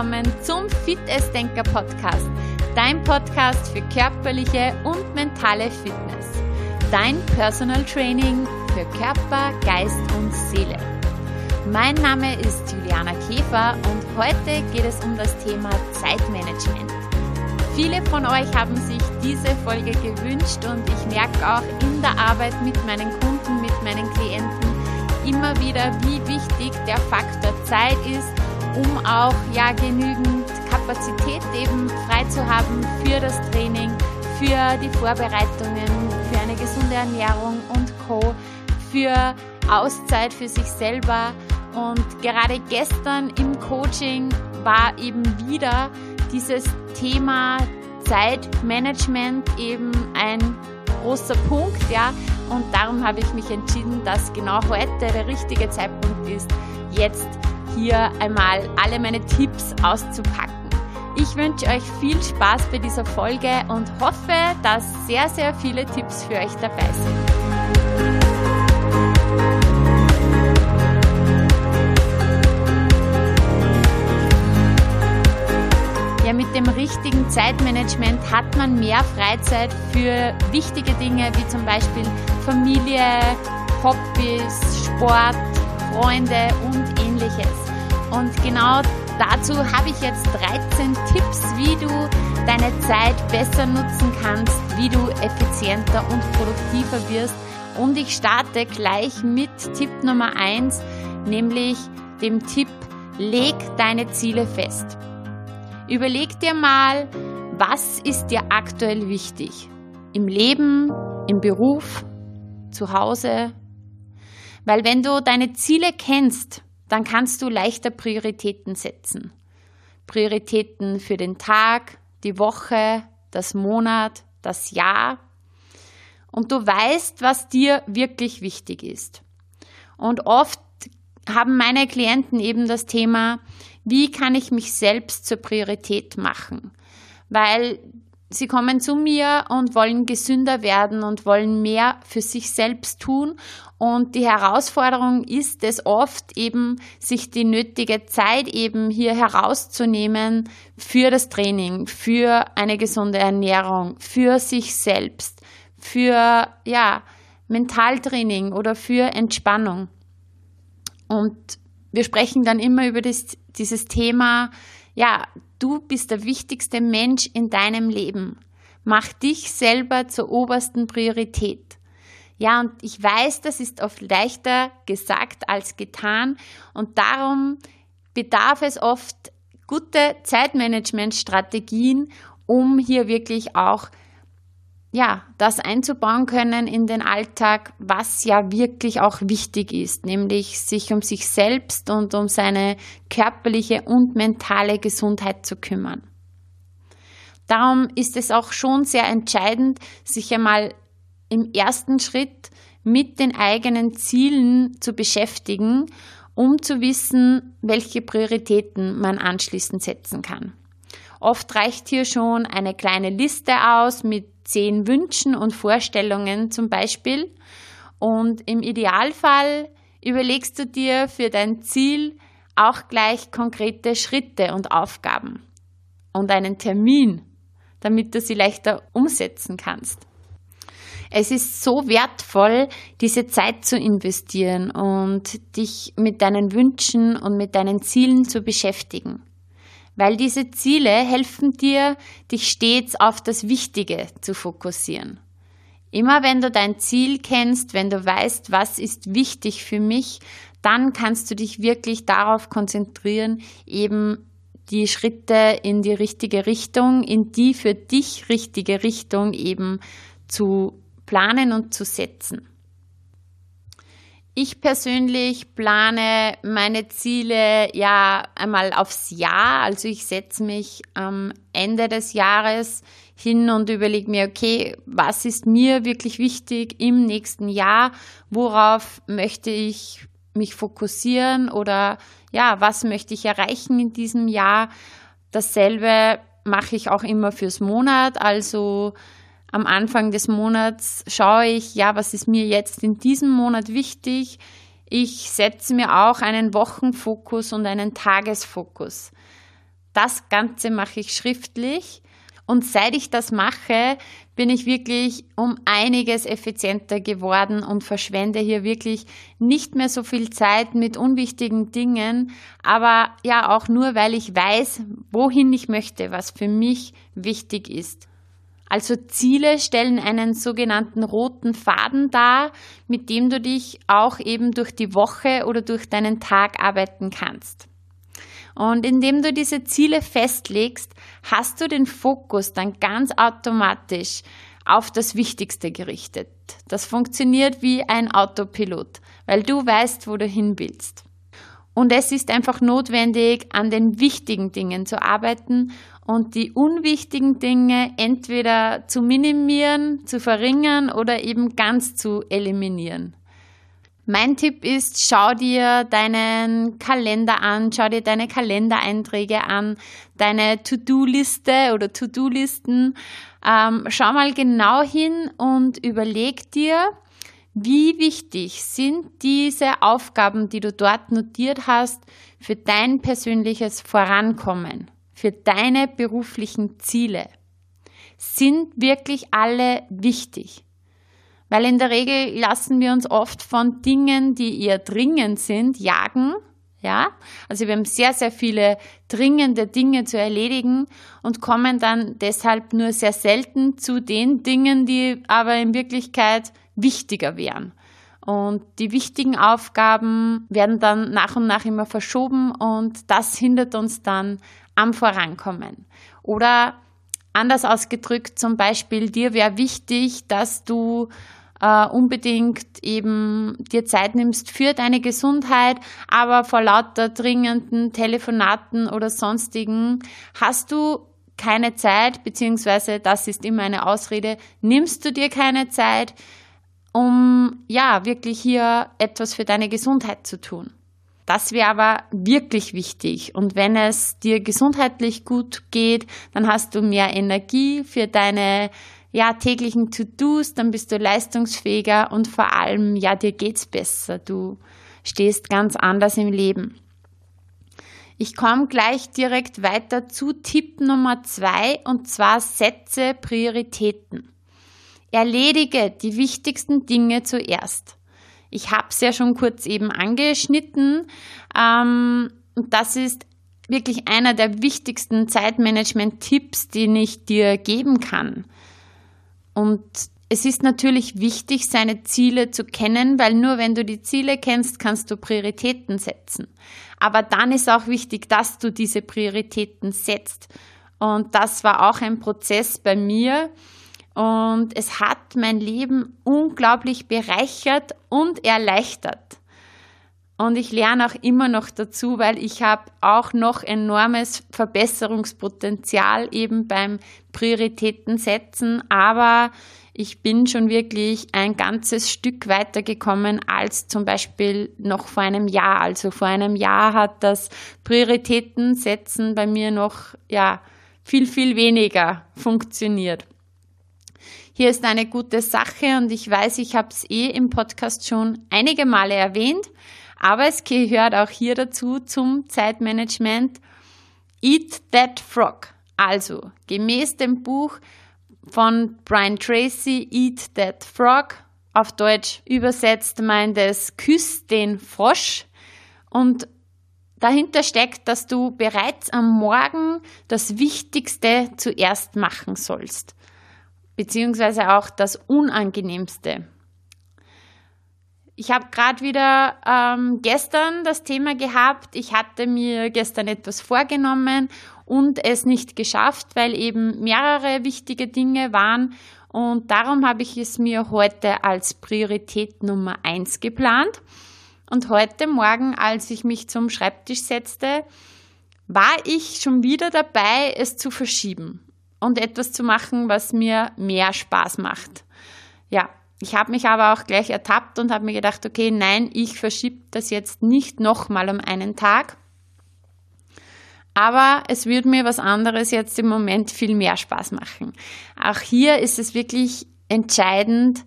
Willkommen zum Fit Denker Podcast, dein Podcast für körperliche und mentale Fitness. Dein Personal Training für Körper, Geist und Seele. Mein Name ist Juliana Käfer und heute geht es um das Thema Zeitmanagement. Viele von euch haben sich diese Folge gewünscht und ich merke auch in der Arbeit mit meinen Kunden, mit meinen Klienten, immer wieder, wie wichtig der Faktor Zeit ist, um auch ja genügend Kapazität eben frei zu haben für das Training, für die Vorbereitungen, für eine gesunde Ernährung und Co, für Auszeit für sich selber. Und gerade gestern im Coaching war eben wieder dieses Thema Zeitmanagement eben ein großer Punkt, ja. Und darum habe ich mich entschieden, dass genau heute der richtige Zeitpunkt ist, jetzt hier einmal alle meine Tipps auszupacken. Ich wünsche euch viel Spaß bei dieser Folge und hoffe, dass sehr, sehr viele Tipps für euch dabei sind. Ja, mit dem richtigen Zeitmanagement hat man mehr Freizeit für wichtige Dinge wie zum Beispiel Familie, Hobbys, Sport, Freunde und ähnliches. Und genau dazu habe ich jetzt 13 Tipps, wie du deine Zeit besser nutzen kannst, wie du effizienter und produktiver wirst. Und ich starte gleich mit Tipp Nummer 1, nämlich dem Tipp, leg deine Ziele fest. Überleg dir mal, was ist dir aktuell wichtig? Im Leben, im Beruf, zu Hause? Weil wenn du deine Ziele kennst, dann kannst du leichter Prioritäten setzen. Prioritäten für den Tag, die Woche, das Monat, das Jahr. Und du weißt, was dir wirklich wichtig ist. Und oft haben meine Klienten eben das Thema, wie kann ich mich selbst zur Priorität machen? Weil sie kommen zu mir und wollen gesünder werden und wollen mehr für sich selbst tun. Und die Herausforderung ist es oft eben, sich die nötige Zeit eben hier herauszunehmen für das Training, für eine gesunde Ernährung, für sich selbst, für, ja, Mentaltraining oder für Entspannung. Und wir sprechen dann immer über das, dieses Thema, ja, du bist der wichtigste Mensch in deinem Leben. Mach dich selber zur obersten Priorität. Ja, und ich weiß, das ist oft leichter gesagt als getan und darum bedarf es oft gute Zeitmanagementstrategien, um hier wirklich auch ja, das einzubauen können in den Alltag, was ja wirklich auch wichtig ist, nämlich sich um sich selbst und um seine körperliche und mentale Gesundheit zu kümmern. Darum ist es auch schon sehr entscheidend, sich einmal im ersten Schritt mit den eigenen Zielen zu beschäftigen, um zu wissen, welche Prioritäten man anschließend setzen kann. Oft reicht hier schon eine kleine Liste aus mit zehn Wünschen und Vorstellungen zum Beispiel. Und im Idealfall überlegst du dir für dein Ziel auch gleich konkrete Schritte und Aufgaben und einen Termin, damit du sie leichter umsetzen kannst. Es ist so wertvoll, diese Zeit zu investieren und dich mit deinen Wünschen und mit deinen Zielen zu beschäftigen weil diese Ziele helfen dir, dich stets auf das Wichtige zu fokussieren. Immer wenn du dein Ziel kennst, wenn du weißt, was ist wichtig für mich, dann kannst du dich wirklich darauf konzentrieren, eben die Schritte in die richtige Richtung, in die für dich richtige Richtung eben zu planen und zu setzen. Ich persönlich plane meine Ziele ja einmal aufs Jahr. Also ich setze mich am Ende des Jahres hin und überlege mir, okay, was ist mir wirklich wichtig im nächsten Jahr? Worauf möchte ich mich fokussieren oder ja, was möchte ich erreichen in diesem Jahr? Dasselbe mache ich auch immer fürs Monat. Also am Anfang des Monats schaue ich, ja, was ist mir jetzt in diesem Monat wichtig? Ich setze mir auch einen Wochenfokus und einen Tagesfokus. Das Ganze mache ich schriftlich und seit ich das mache, bin ich wirklich um einiges effizienter geworden und verschwende hier wirklich nicht mehr so viel Zeit mit unwichtigen Dingen, aber ja auch nur, weil ich weiß, wohin ich möchte, was für mich wichtig ist. Also Ziele stellen einen sogenannten roten Faden dar, mit dem du dich auch eben durch die Woche oder durch deinen Tag arbeiten kannst. Und indem du diese Ziele festlegst, hast du den Fokus dann ganz automatisch auf das Wichtigste gerichtet. Das funktioniert wie ein Autopilot, weil du weißt, wo du hin willst. Und es ist einfach notwendig, an den wichtigen Dingen zu arbeiten und die unwichtigen Dinge entweder zu minimieren, zu verringern oder eben ganz zu eliminieren. Mein Tipp ist, schau dir deinen Kalender an, schau dir deine Kalendereinträge an, deine To-Do-Liste oder To-Do-Listen. Ähm, schau mal genau hin und überleg dir, wie wichtig sind diese Aufgaben, die du dort notiert hast, für dein persönliches Vorankommen, für deine beruflichen Ziele? Sind wirklich alle wichtig? Weil in der Regel lassen wir uns oft von Dingen, die eher dringend sind, jagen. Ja, also wir haben sehr, sehr viele dringende Dinge zu erledigen und kommen dann deshalb nur sehr selten zu den Dingen, die aber in Wirklichkeit wichtiger wären. Und die wichtigen Aufgaben werden dann nach und nach immer verschoben und das hindert uns dann am Vorankommen. Oder anders ausgedrückt, zum Beispiel, dir wäre wichtig, dass du äh, unbedingt eben dir Zeit nimmst für deine Gesundheit, aber vor lauter dringenden Telefonaten oder sonstigen hast du keine Zeit, beziehungsweise das ist immer eine Ausrede, nimmst du dir keine Zeit, um ja wirklich hier etwas für deine Gesundheit zu tun. Das wäre aber wirklich wichtig. Und wenn es dir gesundheitlich gut geht, dann hast du mehr Energie für deine ja, täglichen To-Dos, dann bist du leistungsfähiger und vor allem, ja, dir geht's besser. Du stehst ganz anders im Leben. Ich komme gleich direkt weiter zu Tipp Nummer zwei und zwar setze Prioritäten. Erledige die wichtigsten Dinge zuerst. Ich habe es ja schon kurz eben angeschnitten. Ähm, das ist wirklich einer der wichtigsten Zeitmanagement-Tipps, den ich dir geben kann. Und es ist natürlich wichtig, seine Ziele zu kennen, weil nur wenn du die Ziele kennst, kannst du Prioritäten setzen. Aber dann ist auch wichtig, dass du diese Prioritäten setzt. Und das war auch ein Prozess bei mir. Und es hat mein Leben unglaublich bereichert und erleichtert. Und ich lerne auch immer noch dazu, weil ich habe auch noch enormes Verbesserungspotenzial eben beim Prioritäten setzen. Aber ich bin schon wirklich ein ganzes Stück weiter gekommen als zum Beispiel noch vor einem Jahr. Also vor einem Jahr hat das Prioritäten setzen bei mir noch, ja, viel, viel weniger funktioniert. Hier ist eine gute Sache und ich weiß, ich habe es eh im Podcast schon einige Male erwähnt. Aber es gehört auch hier dazu zum Zeitmanagement Eat That Frog. Also gemäß dem Buch von Brian Tracy Eat That Frog, auf Deutsch übersetzt meint es Küss den Frosch und dahinter steckt, dass du bereits am Morgen das Wichtigste zuerst machen sollst, beziehungsweise auch das Unangenehmste. Ich habe gerade wieder ähm, gestern das Thema gehabt. Ich hatte mir gestern etwas vorgenommen und es nicht geschafft, weil eben mehrere wichtige Dinge waren. Und darum habe ich es mir heute als Priorität Nummer eins geplant. Und heute Morgen, als ich mich zum Schreibtisch setzte, war ich schon wieder dabei, es zu verschieben und etwas zu machen, was mir mehr Spaß macht. Ja, ich habe mich aber auch gleich ertappt und habe mir gedacht, okay, nein, ich verschiebe das jetzt nicht nochmal um einen Tag. Aber es würde mir was anderes jetzt im Moment viel mehr Spaß machen. Auch hier ist es wirklich entscheidend,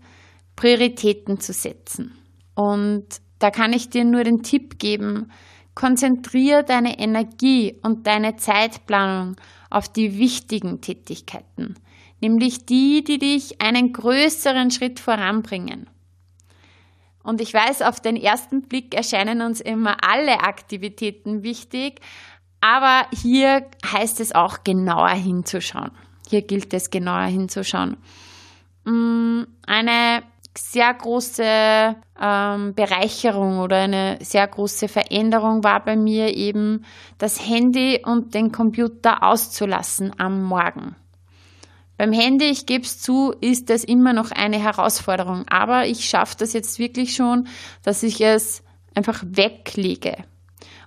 Prioritäten zu setzen. Und da kann ich dir nur den Tipp geben, konzentriere deine Energie und deine Zeitplanung auf die wichtigen Tätigkeiten, nämlich die, die dich einen größeren Schritt voranbringen. Und ich weiß, auf den ersten Blick erscheinen uns immer alle Aktivitäten wichtig, aber hier heißt es auch genauer hinzuschauen. Hier gilt es genauer hinzuschauen. Mm, eine sehr große ähm, Bereicherung oder eine sehr große Veränderung war bei mir eben, das Handy und den Computer auszulassen am Morgen. Beim Handy, ich gebe es zu, ist es immer noch eine Herausforderung, aber ich schaffe das jetzt wirklich schon, dass ich es einfach weglege.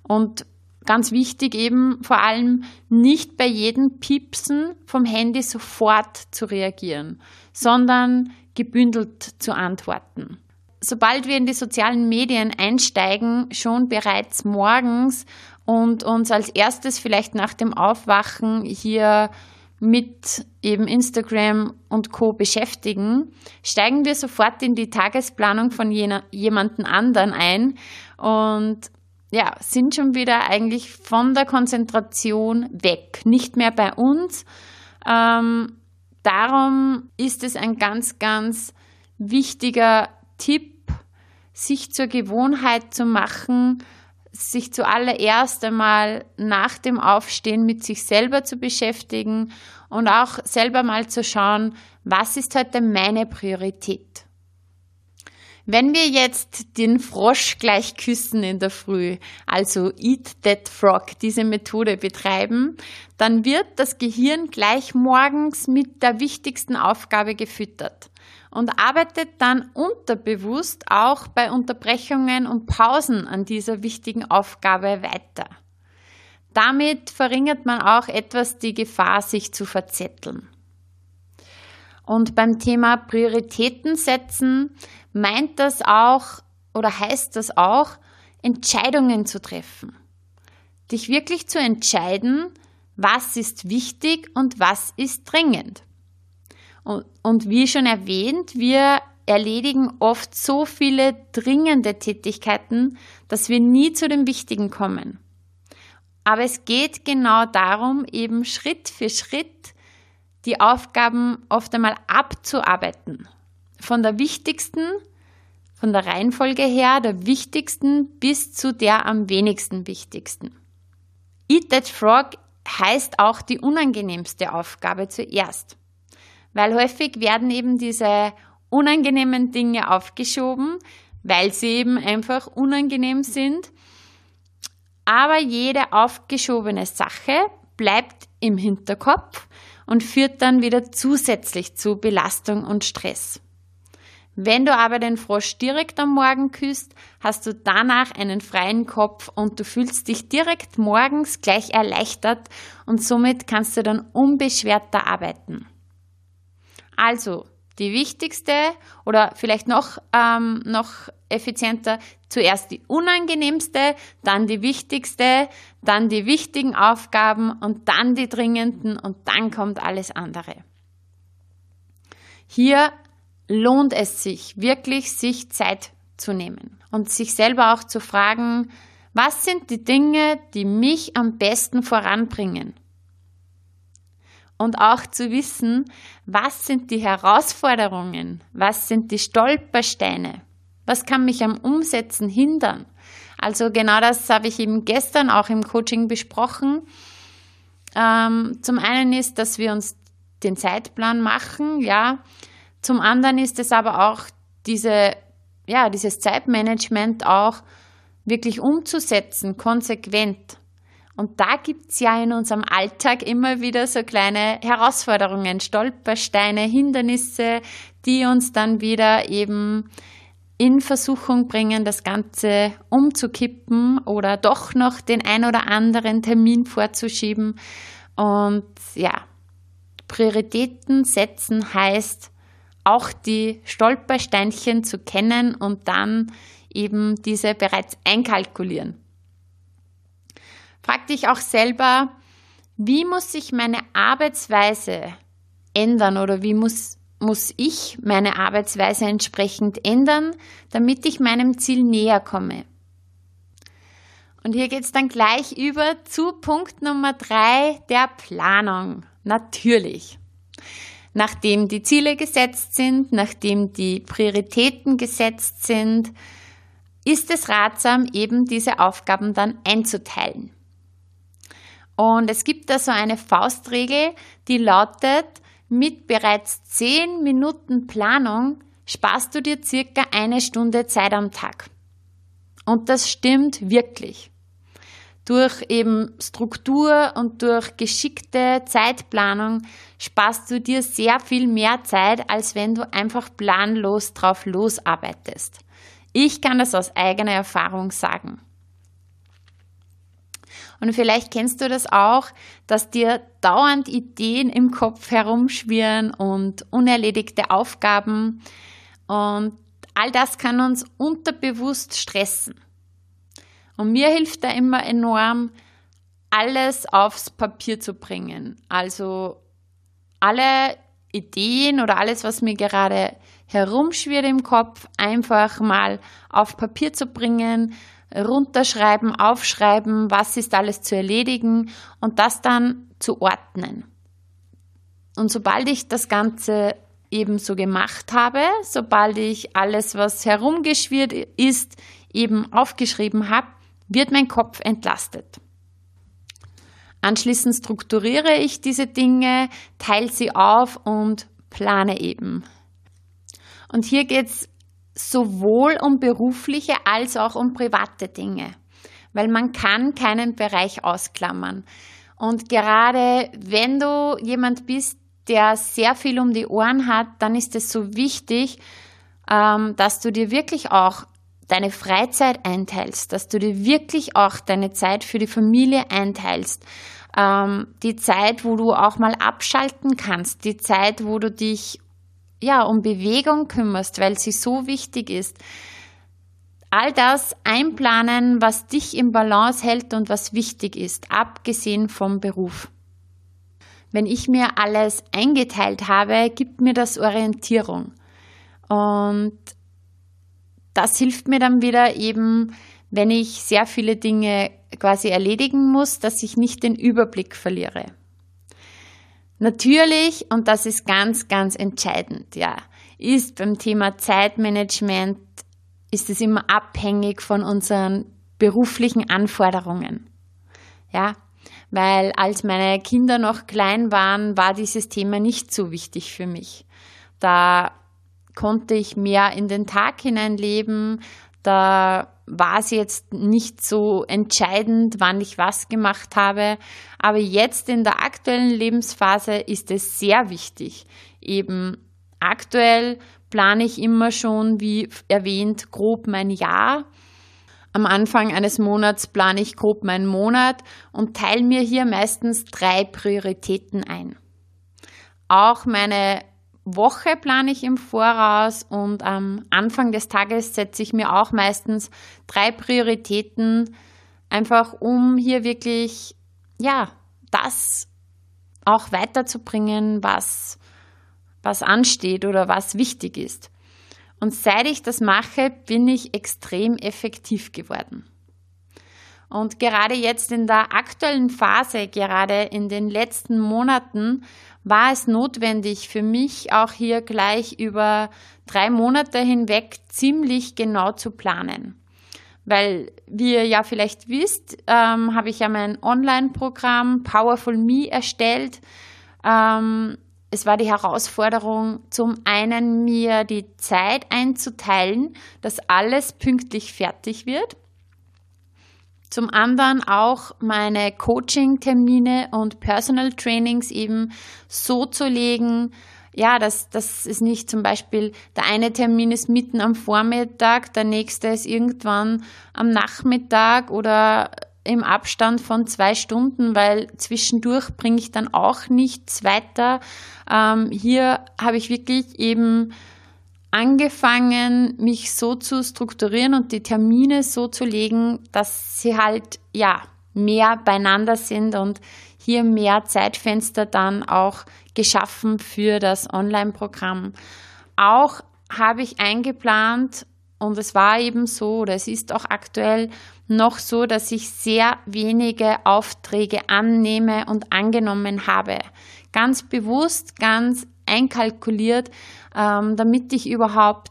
Und ganz wichtig eben vor allem nicht bei jedem Piepsen vom Handy sofort zu reagieren, sondern gebündelt zu antworten. Sobald wir in die sozialen Medien einsteigen, schon bereits morgens und uns als erstes vielleicht nach dem Aufwachen hier mit eben Instagram und Co beschäftigen, steigen wir sofort in die Tagesplanung von jener, jemanden anderen ein und ja, sind schon wieder eigentlich von der Konzentration weg, nicht mehr bei uns. Ähm, darum ist es ein ganz, ganz wichtiger Tipp, sich zur Gewohnheit zu machen, sich zuallererst einmal nach dem Aufstehen mit sich selber zu beschäftigen und auch selber mal zu schauen, was ist heute meine Priorität. Wenn wir jetzt den Frosch gleich küssen in der Früh, also Eat That Frog, diese Methode betreiben, dann wird das Gehirn gleich morgens mit der wichtigsten Aufgabe gefüttert und arbeitet dann unterbewusst auch bei Unterbrechungen und Pausen an dieser wichtigen Aufgabe weiter. Damit verringert man auch etwas die Gefahr, sich zu verzetteln. Und beim Thema Prioritäten setzen meint das auch oder heißt das auch, Entscheidungen zu treffen. Dich wirklich zu entscheiden, was ist wichtig und was ist dringend. Und, und wie schon erwähnt, wir erledigen oft so viele dringende Tätigkeiten, dass wir nie zu den wichtigen kommen. Aber es geht genau darum, eben Schritt für Schritt die Aufgaben oft einmal abzuarbeiten. Von der wichtigsten, von der Reihenfolge her, der wichtigsten bis zu der am wenigsten wichtigsten. Eat that frog heißt auch die unangenehmste Aufgabe zuerst weil häufig werden eben diese unangenehmen Dinge aufgeschoben, weil sie eben einfach unangenehm sind. Aber jede aufgeschobene Sache bleibt im Hinterkopf und führt dann wieder zusätzlich zu Belastung und Stress. Wenn du aber den Frosch direkt am Morgen küsst, hast du danach einen freien Kopf und du fühlst dich direkt morgens gleich erleichtert und somit kannst du dann unbeschwerter arbeiten. Also die wichtigste oder vielleicht noch, ähm, noch effizienter, zuerst die unangenehmste, dann die wichtigste, dann die wichtigen Aufgaben und dann die dringenden und dann kommt alles andere. Hier lohnt es sich wirklich, sich Zeit zu nehmen und sich selber auch zu fragen, was sind die Dinge, die mich am besten voranbringen? und auch zu wissen, was sind die Herausforderungen, was sind die Stolpersteine, was kann mich am Umsetzen hindern. Also genau das habe ich eben gestern auch im Coaching besprochen. Ähm, zum einen ist, dass wir uns den Zeitplan machen, ja. Zum anderen ist es aber auch diese, ja, dieses Zeitmanagement auch wirklich umzusetzen, konsequent. Und da gibt's ja in unserem Alltag immer wieder so kleine Herausforderungen, Stolpersteine, Hindernisse, die uns dann wieder eben in Versuchung bringen, das Ganze umzukippen oder doch noch den ein oder anderen Termin vorzuschieben. Und ja, Prioritäten setzen heißt auch die Stolpersteinchen zu kennen und dann eben diese bereits einkalkulieren. Frag dich auch selber, wie muss sich meine Arbeitsweise ändern oder wie muss muss ich meine Arbeitsweise entsprechend ändern, damit ich meinem Ziel näher komme. Und hier geht es dann gleich über zu Punkt Nummer drei der Planung. Natürlich. Nachdem die Ziele gesetzt sind, nachdem die Prioritäten gesetzt sind, ist es ratsam, eben diese Aufgaben dann einzuteilen. Und es gibt da so eine Faustregel, die lautet, mit bereits zehn Minuten Planung sparst du dir circa eine Stunde Zeit am Tag. Und das stimmt wirklich. Durch eben Struktur und durch geschickte Zeitplanung sparst du dir sehr viel mehr Zeit, als wenn du einfach planlos drauf losarbeitest. Ich kann das aus eigener Erfahrung sagen. Und vielleicht kennst du das auch, dass dir dauernd Ideen im Kopf herumschwirren und unerledigte Aufgaben. Und all das kann uns unterbewusst stressen. Und mir hilft da immer enorm, alles aufs Papier zu bringen. Also alle Ideen oder alles, was mir gerade herumschwirrt im Kopf, einfach mal auf Papier zu bringen, runterschreiben, aufschreiben, was ist alles zu erledigen und das dann zu ordnen. Und sobald ich das Ganze eben so gemacht habe, sobald ich alles, was herumgeschwirrt ist, eben aufgeschrieben habe, wird mein Kopf entlastet. Anschließend strukturiere ich diese Dinge, teile sie auf und plane eben. Und hier geht es sowohl um berufliche als auch um private Dinge, weil man kann keinen Bereich ausklammern. Und gerade wenn du jemand bist, der sehr viel um die Ohren hat, dann ist es so wichtig, ähm, dass du dir wirklich auch deine Freizeit einteilst, dass du dir wirklich auch deine Zeit für die Familie einteilst, ähm, die Zeit, wo du auch mal abschalten kannst, die Zeit, wo du dich ja um Bewegung kümmerst, weil sie so wichtig ist. All das einplanen, was dich im Balance hält und was wichtig ist, abgesehen vom Beruf. Wenn ich mir alles eingeteilt habe, gibt mir das Orientierung. Und das hilft mir dann wieder eben, wenn ich sehr viele Dinge quasi erledigen muss, dass ich nicht den Überblick verliere. Natürlich, und das ist ganz, ganz entscheidend, ja, ist beim Thema Zeitmanagement, ist es immer abhängig von unseren beruflichen Anforderungen. Ja, weil als meine Kinder noch klein waren, war dieses Thema nicht so wichtig für mich. Da konnte ich mehr in den Tag hineinleben. Da war es jetzt nicht so entscheidend, wann ich was gemacht habe. Aber jetzt in der aktuellen Lebensphase ist es sehr wichtig. Eben aktuell plane ich immer schon, wie erwähnt, grob mein Jahr. Am Anfang eines Monats plane ich grob meinen Monat und teile mir hier meistens drei Prioritäten ein. Auch meine Woche plane ich im Voraus und am Anfang des Tages setze ich mir auch meistens drei Prioritäten, einfach um hier wirklich, ja, das auch weiterzubringen, was, was ansteht oder was wichtig ist. Und seit ich das mache, bin ich extrem effektiv geworden. Und gerade jetzt in der aktuellen Phase, gerade in den letzten Monaten, war es notwendig für mich auch hier gleich über drei Monate hinweg ziemlich genau zu planen. Weil, wie ihr ja vielleicht wisst, ähm, habe ich ja mein Online-Programm Powerful Me erstellt. Ähm, es war die Herausforderung, zum einen mir die Zeit einzuteilen, dass alles pünktlich fertig wird zum anderen auch meine Coaching-Termine und Personal Trainings eben so zu legen, ja, dass, dass es nicht zum Beispiel der eine Termin ist mitten am Vormittag, der nächste ist irgendwann am Nachmittag oder im Abstand von zwei Stunden, weil zwischendurch bringe ich dann auch nichts weiter. Ähm, hier habe ich wirklich eben angefangen, mich so zu strukturieren und die Termine so zu legen, dass sie halt, ja, mehr beieinander sind und hier mehr Zeitfenster dann auch geschaffen für das Online-Programm. Auch habe ich eingeplant, und es war eben so, oder es ist auch aktuell noch so, dass ich sehr wenige Aufträge annehme und angenommen habe. Ganz bewusst, ganz einkalkuliert, ähm, damit ich überhaupt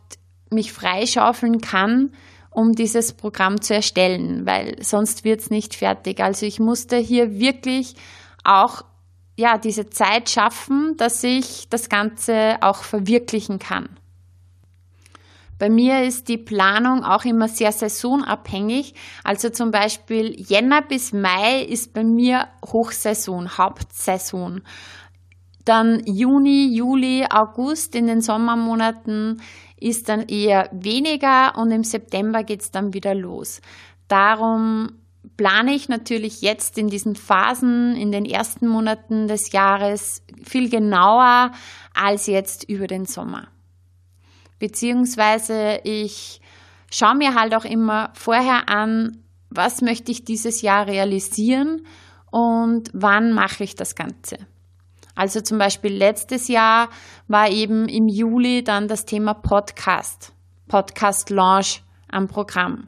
mich freischaufeln kann, um dieses Programm zu erstellen, weil sonst wird es nicht fertig. Also ich musste hier wirklich auch ja, diese Zeit schaffen, dass ich das Ganze auch verwirklichen kann. Bei mir ist die Planung auch immer sehr saisonabhängig. Also zum Beispiel Jänner bis Mai ist bei mir Hochsaison, Hauptsaison. Dann Juni, Juli, August in den Sommermonaten ist dann eher weniger und im September geht es dann wieder los. Darum plane ich natürlich jetzt in diesen Phasen, in den ersten Monaten des Jahres viel genauer als jetzt über den Sommer. Beziehungsweise ich schaue mir halt auch immer vorher an, was möchte ich dieses Jahr realisieren und wann mache ich das Ganze. Also zum Beispiel letztes Jahr war eben im Juli dann das Thema Podcast, Podcast Launch am Programm.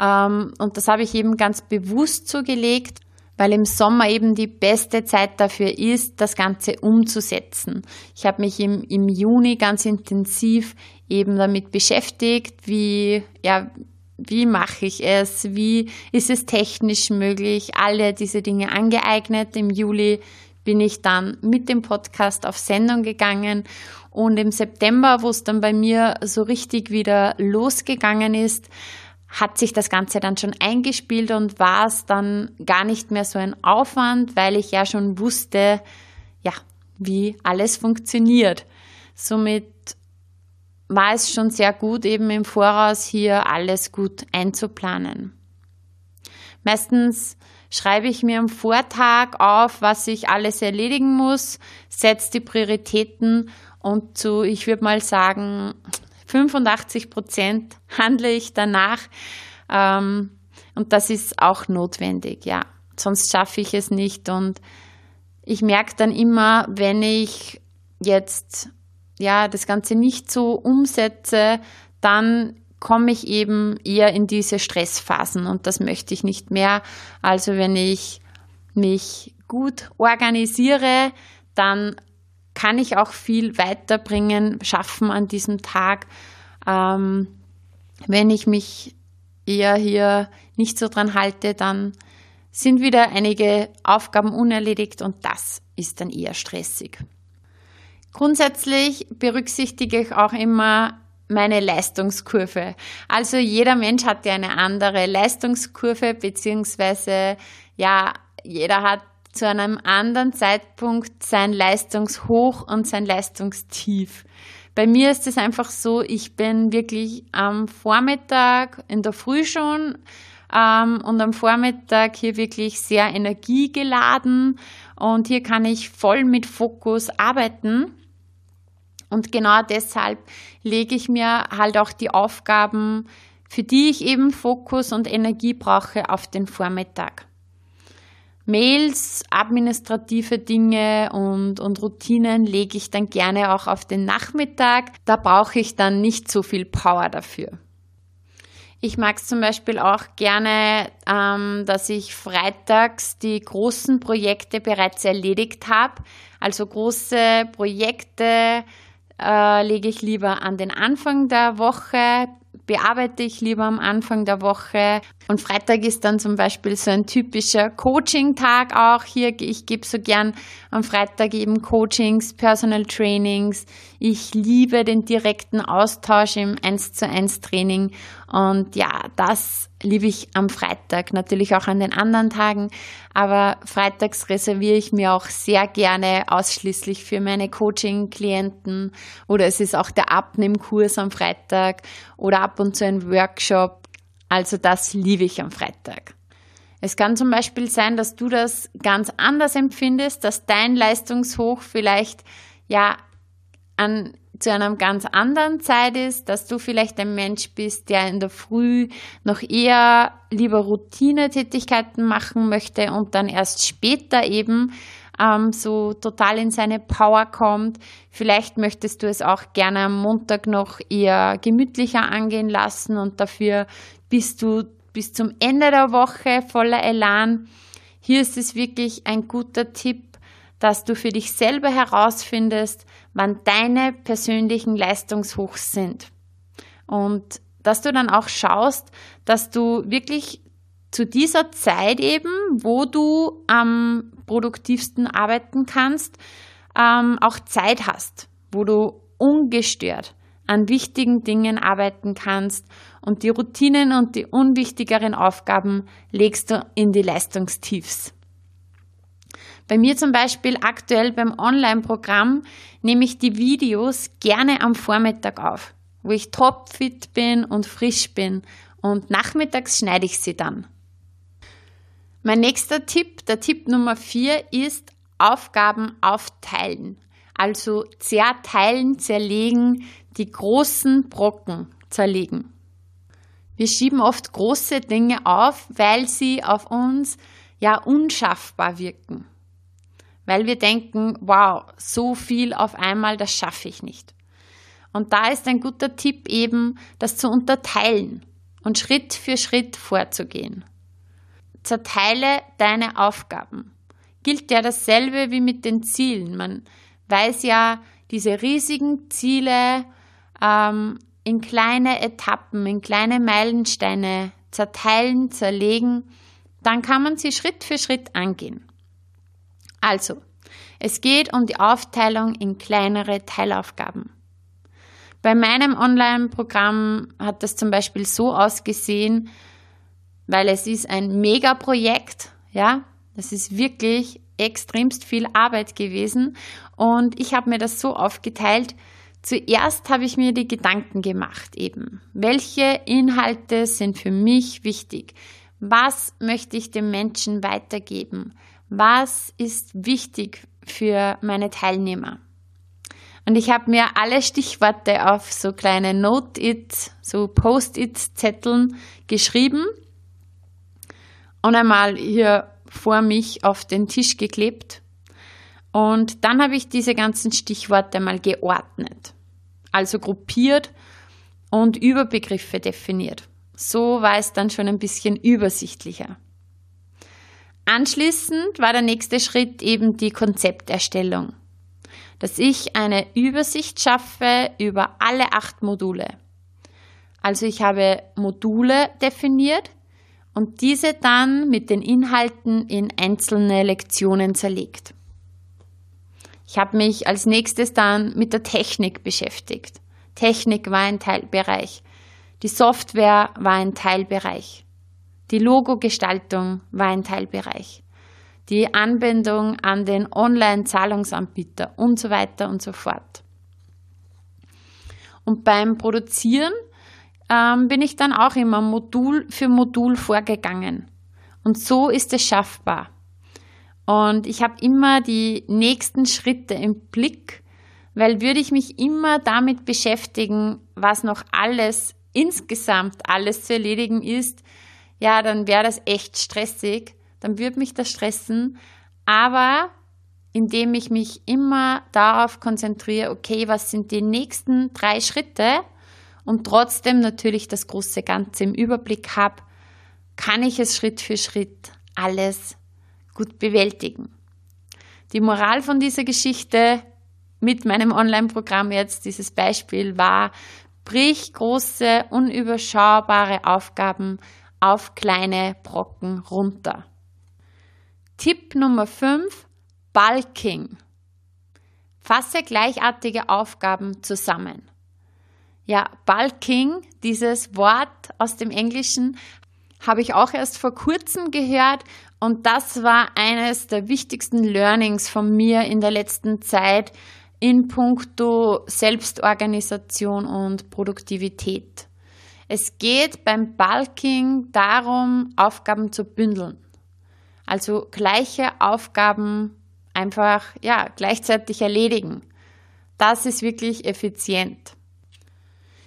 Ähm, und das habe ich eben ganz bewusst zugelegt, weil im Sommer eben die beste Zeit dafür ist, das Ganze umzusetzen. Ich habe mich im, im Juni ganz intensiv eben damit beschäftigt, wie, ja, wie mache ich es, wie ist es technisch möglich, alle diese Dinge angeeignet. Im Juli bin ich dann mit dem Podcast auf Sendung gegangen und im September, wo es dann bei mir so richtig wieder losgegangen ist, hat sich das Ganze dann schon eingespielt und war es dann gar nicht mehr so ein Aufwand, weil ich ja schon wusste, ja, wie alles funktioniert. Somit war es schon sehr gut, eben im Voraus hier alles gut einzuplanen. Meistens schreibe ich mir am Vortag auf, was ich alles erledigen muss, setze die Prioritäten und zu, ich würde mal sagen, 85 Prozent handle ich danach. Ähm, und das ist auch notwendig, ja. Sonst schaffe ich es nicht. Und ich merke dann immer, wenn ich jetzt ja das Ganze nicht so umsetze, dann komme ich eben eher in diese Stressphasen und das möchte ich nicht mehr. Also wenn ich mich gut organisiere, dann kann ich auch viel weiterbringen, schaffen an diesem Tag. Ähm, wenn ich mich eher hier nicht so dran halte, dann sind wieder einige Aufgaben unerledigt und das ist dann eher stressig. Grundsätzlich berücksichtige ich auch immer meine Leistungskurve. Also jeder Mensch hat ja eine andere Leistungskurve, beziehungsweise ja, jeder hat zu einem anderen Zeitpunkt sein Leistungshoch und sein Leistungstief. Bei mir ist es einfach so, ich bin wirklich am Vormittag, in der Früh schon ähm, und am Vormittag hier wirklich sehr energiegeladen und hier kann ich voll mit Fokus arbeiten. Und genau deshalb lege ich mir halt auch die Aufgaben, für die ich eben Fokus und Energie brauche, auf den Vormittag. Mails, administrative Dinge und, und Routinen lege ich dann gerne auch auf den Nachmittag. Da brauche ich dann nicht so viel Power dafür. Ich mag es zum Beispiel auch gerne, ähm, dass ich freitags die großen Projekte bereits erledigt habe. Also große Projekte, äh, lege ich lieber an den Anfang der Woche, bearbeite ich lieber am Anfang der Woche. Und Freitag ist dann zum Beispiel so ein typischer Coaching-Tag auch hier. Ich gebe so gern am Freitag eben Coachings, Personal Trainings. Ich liebe den direkten Austausch im 1 zu 1 Training. Und ja, das liebe ich am Freitag, natürlich auch an den anderen Tagen. Aber freitags reserviere ich mir auch sehr gerne ausschließlich für meine Coaching-Klienten. Oder es ist auch der Abnehmkurs am Freitag oder ab und zu ein Workshop. Also das liebe ich am Freitag. Es kann zum Beispiel sein, dass du das ganz anders empfindest, dass dein Leistungshoch vielleicht ja an zu einer ganz anderen Zeit ist, dass du vielleicht ein Mensch bist, der in der Früh noch eher lieber Routinetätigkeiten machen möchte und dann erst später eben ähm, so total in seine Power kommt. Vielleicht möchtest du es auch gerne am Montag noch eher gemütlicher angehen lassen und dafür bist du bis zum Ende der Woche voller Elan. Hier ist es wirklich ein guter Tipp, dass du für dich selber herausfindest, wann deine persönlichen Leistungshochs sind. Und dass du dann auch schaust, dass du wirklich zu dieser Zeit eben, wo du am produktivsten arbeiten kannst, ähm, auch Zeit hast, wo du ungestört an wichtigen Dingen arbeiten kannst und die Routinen und die unwichtigeren Aufgaben legst du in die Leistungstiefs. Bei mir zum Beispiel aktuell beim Online-Programm nehme ich die Videos gerne am Vormittag auf, wo ich topfit bin und frisch bin und nachmittags schneide ich sie dann. Mein nächster Tipp, der Tipp Nummer vier, ist Aufgaben aufteilen. Also zerteilen, zerlegen, die großen Brocken zerlegen. Wir schieben oft große Dinge auf, weil sie auf uns ja unschaffbar wirken weil wir denken, wow, so viel auf einmal, das schaffe ich nicht. Und da ist ein guter Tipp eben, das zu unterteilen und Schritt für Schritt vorzugehen. Zerteile deine Aufgaben. Gilt ja dasselbe wie mit den Zielen. Man weiß ja, diese riesigen Ziele ähm, in kleine Etappen, in kleine Meilensteine zerteilen, zerlegen, dann kann man sie Schritt für Schritt angehen. Also, es geht um die Aufteilung in kleinere Teilaufgaben. Bei meinem Online-Programm hat das zum Beispiel so ausgesehen, weil es ist ein Megaprojekt, ja, das ist wirklich extremst viel Arbeit gewesen und ich habe mir das so aufgeteilt. Zuerst habe ich mir die Gedanken gemacht eben, welche Inhalte sind für mich wichtig? Was möchte ich dem Menschen weitergeben? Was ist wichtig für meine Teilnehmer. Und ich habe mir alle Stichworte auf so kleine Note-it, so Post-it-Zetteln geschrieben und einmal hier vor mich auf den Tisch geklebt. Und dann habe ich diese ganzen Stichworte mal geordnet, also gruppiert und Überbegriffe definiert. So war es dann schon ein bisschen übersichtlicher. Anschließend war der nächste Schritt eben die Konzepterstellung, dass ich eine Übersicht schaffe über alle acht Module. Also ich habe Module definiert und diese dann mit den Inhalten in einzelne Lektionen zerlegt. Ich habe mich als nächstes dann mit der Technik beschäftigt. Technik war ein Teilbereich. Die Software war ein Teilbereich. Die Logogestaltung war ein Teilbereich. Die Anbindung an den Online-Zahlungsanbieter und so weiter und so fort. Und beim Produzieren ähm, bin ich dann auch immer Modul für Modul vorgegangen. Und so ist es schaffbar. Und ich habe immer die nächsten Schritte im Blick, weil würde ich mich immer damit beschäftigen, was noch alles insgesamt alles zu erledigen ist, ja, dann wäre das echt stressig, dann würde mich das stressen, aber indem ich mich immer darauf konzentriere, okay, was sind die nächsten drei Schritte? Und trotzdem natürlich das große Ganze im Überblick habe, kann ich es Schritt für Schritt alles gut bewältigen. Die Moral von dieser Geschichte mit meinem Online-Programm jetzt, dieses Beispiel war, brich große, unüberschaubare Aufgaben auf kleine Brocken runter. Tipp Nummer 5. Bulking. Fasse gleichartige Aufgaben zusammen. Ja, Bulking, dieses Wort aus dem Englischen, habe ich auch erst vor kurzem gehört und das war eines der wichtigsten Learnings von mir in der letzten Zeit in puncto Selbstorganisation und Produktivität. Es geht beim Bulking darum, Aufgaben zu bündeln. Also gleiche Aufgaben einfach ja, gleichzeitig erledigen. Das ist wirklich effizient.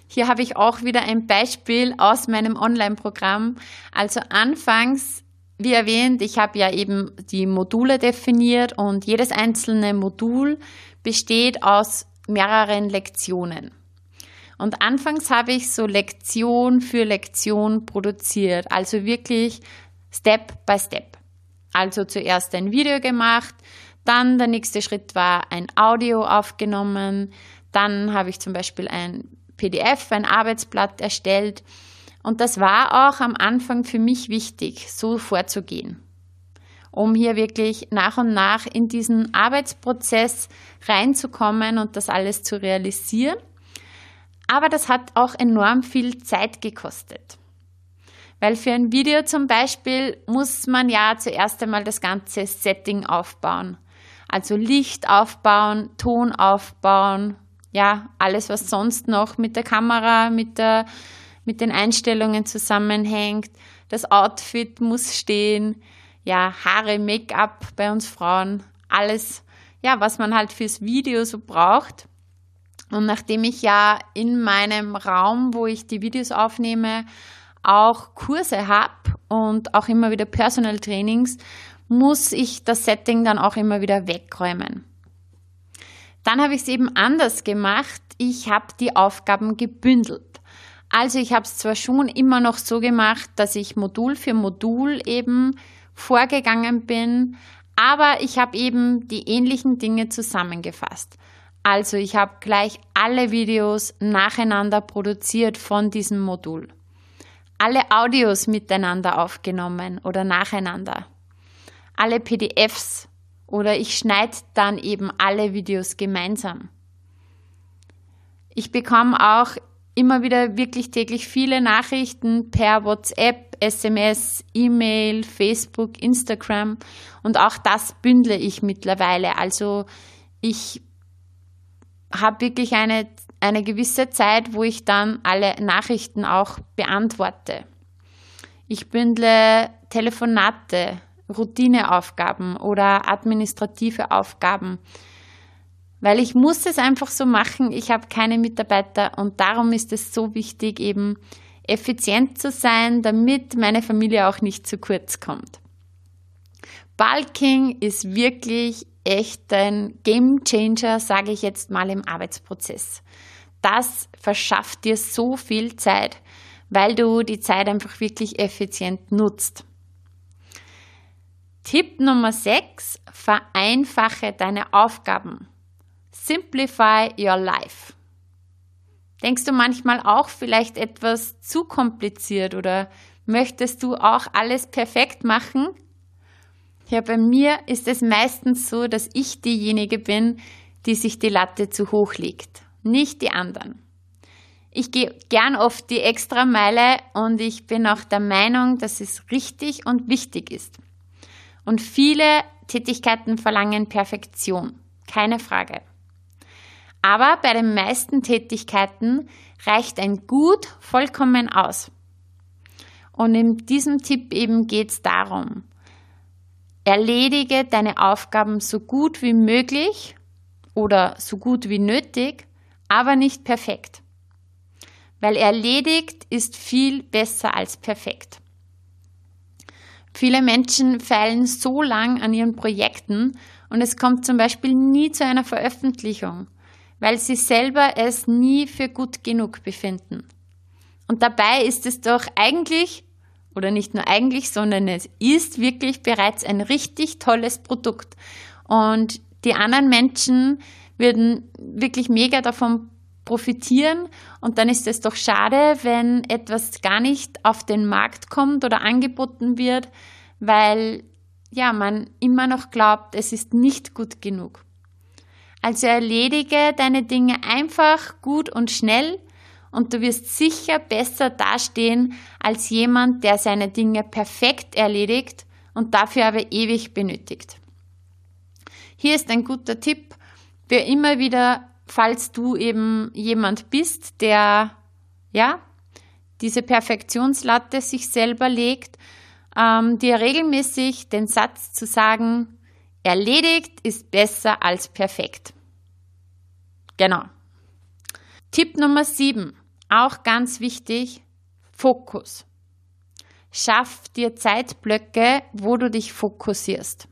Hier habe ich auch wieder ein Beispiel aus meinem Online-Programm. Also anfangs, wie erwähnt, ich habe ja eben die Module definiert und jedes einzelne Modul besteht aus mehreren Lektionen. Und anfangs habe ich so Lektion für Lektion produziert, also wirklich Step by Step. Also zuerst ein Video gemacht, dann der nächste Schritt war ein Audio aufgenommen, dann habe ich zum Beispiel ein PDF, ein Arbeitsblatt erstellt. Und das war auch am Anfang für mich wichtig, so vorzugehen, um hier wirklich nach und nach in diesen Arbeitsprozess reinzukommen und das alles zu realisieren. Aber das hat auch enorm viel Zeit gekostet. Weil für ein Video zum Beispiel muss man ja zuerst einmal das ganze Setting aufbauen. Also Licht aufbauen, Ton aufbauen, ja, alles, was sonst noch mit der Kamera, mit, der, mit den Einstellungen zusammenhängt. Das Outfit muss stehen, ja, Haare, Make-up bei uns Frauen, alles, ja, was man halt fürs Video so braucht. Und nachdem ich ja in meinem Raum, wo ich die Videos aufnehme, auch Kurse habe und auch immer wieder Personal Trainings, muss ich das Setting dann auch immer wieder wegräumen. Dann habe ich es eben anders gemacht. Ich habe die Aufgaben gebündelt. Also ich habe es zwar schon immer noch so gemacht, dass ich Modul für Modul eben vorgegangen bin, aber ich habe eben die ähnlichen Dinge zusammengefasst. Also ich habe gleich alle Videos nacheinander produziert von diesem Modul. Alle Audios miteinander aufgenommen oder nacheinander. Alle PDFs oder ich schneide dann eben alle Videos gemeinsam. Ich bekomme auch immer wieder wirklich täglich viele Nachrichten per WhatsApp, SMS, E-Mail, Facebook, Instagram und auch das bündle ich mittlerweile. Also ich habe wirklich eine, eine gewisse Zeit, wo ich dann alle Nachrichten auch beantworte. Ich bündle Telefonate, Routineaufgaben oder administrative Aufgaben. Weil ich muss es einfach so machen, ich habe keine Mitarbeiter und darum ist es so wichtig, eben effizient zu sein, damit meine Familie auch nicht zu kurz kommt. Bulking ist wirklich echt ein Game Changer, sage ich jetzt mal im Arbeitsprozess. Das verschafft dir so viel Zeit, weil du die Zeit einfach wirklich effizient nutzt. Tipp Nummer 6. Vereinfache deine Aufgaben. Simplify your life. Denkst du manchmal auch vielleicht etwas zu kompliziert oder möchtest du auch alles perfekt machen? Ja, bei mir ist es meistens so, dass ich diejenige bin, die sich die Latte zu hoch legt, nicht die anderen. Ich gehe gern oft die extra Meile und ich bin auch der Meinung, dass es richtig und wichtig ist. Und viele Tätigkeiten verlangen Perfektion, keine Frage. Aber bei den meisten Tätigkeiten reicht ein Gut vollkommen aus. Und in diesem Tipp eben geht es darum, erledige deine Aufgaben so gut wie möglich oder so gut wie nötig, aber nicht perfekt. Weil erledigt ist viel besser als perfekt. Viele Menschen feilen so lang an ihren Projekten und es kommt zum Beispiel nie zu einer Veröffentlichung, weil sie selber es nie für gut genug befinden. Und dabei ist es doch eigentlich, oder nicht nur eigentlich, sondern es ist wirklich bereits ein richtig tolles Produkt. Und die anderen Menschen würden wirklich mega davon profitieren. Und dann ist es doch schade, wenn etwas gar nicht auf den Markt kommt oder angeboten wird, weil ja, man immer noch glaubt, es ist nicht gut genug. Also erledige deine Dinge einfach gut und schnell und du wirst sicher besser dastehen als jemand, der seine Dinge perfekt erledigt und dafür aber ewig benötigt. Hier ist ein guter Tipp für immer wieder falls du eben jemand bist, der ja diese Perfektionslatte sich selber legt, ähm, dir regelmäßig den Satz zu sagen, erledigt ist besser als perfekt. Genau. Tipp Nummer 7, auch ganz wichtig, Fokus. Schaff dir Zeitblöcke, wo du dich fokussierst.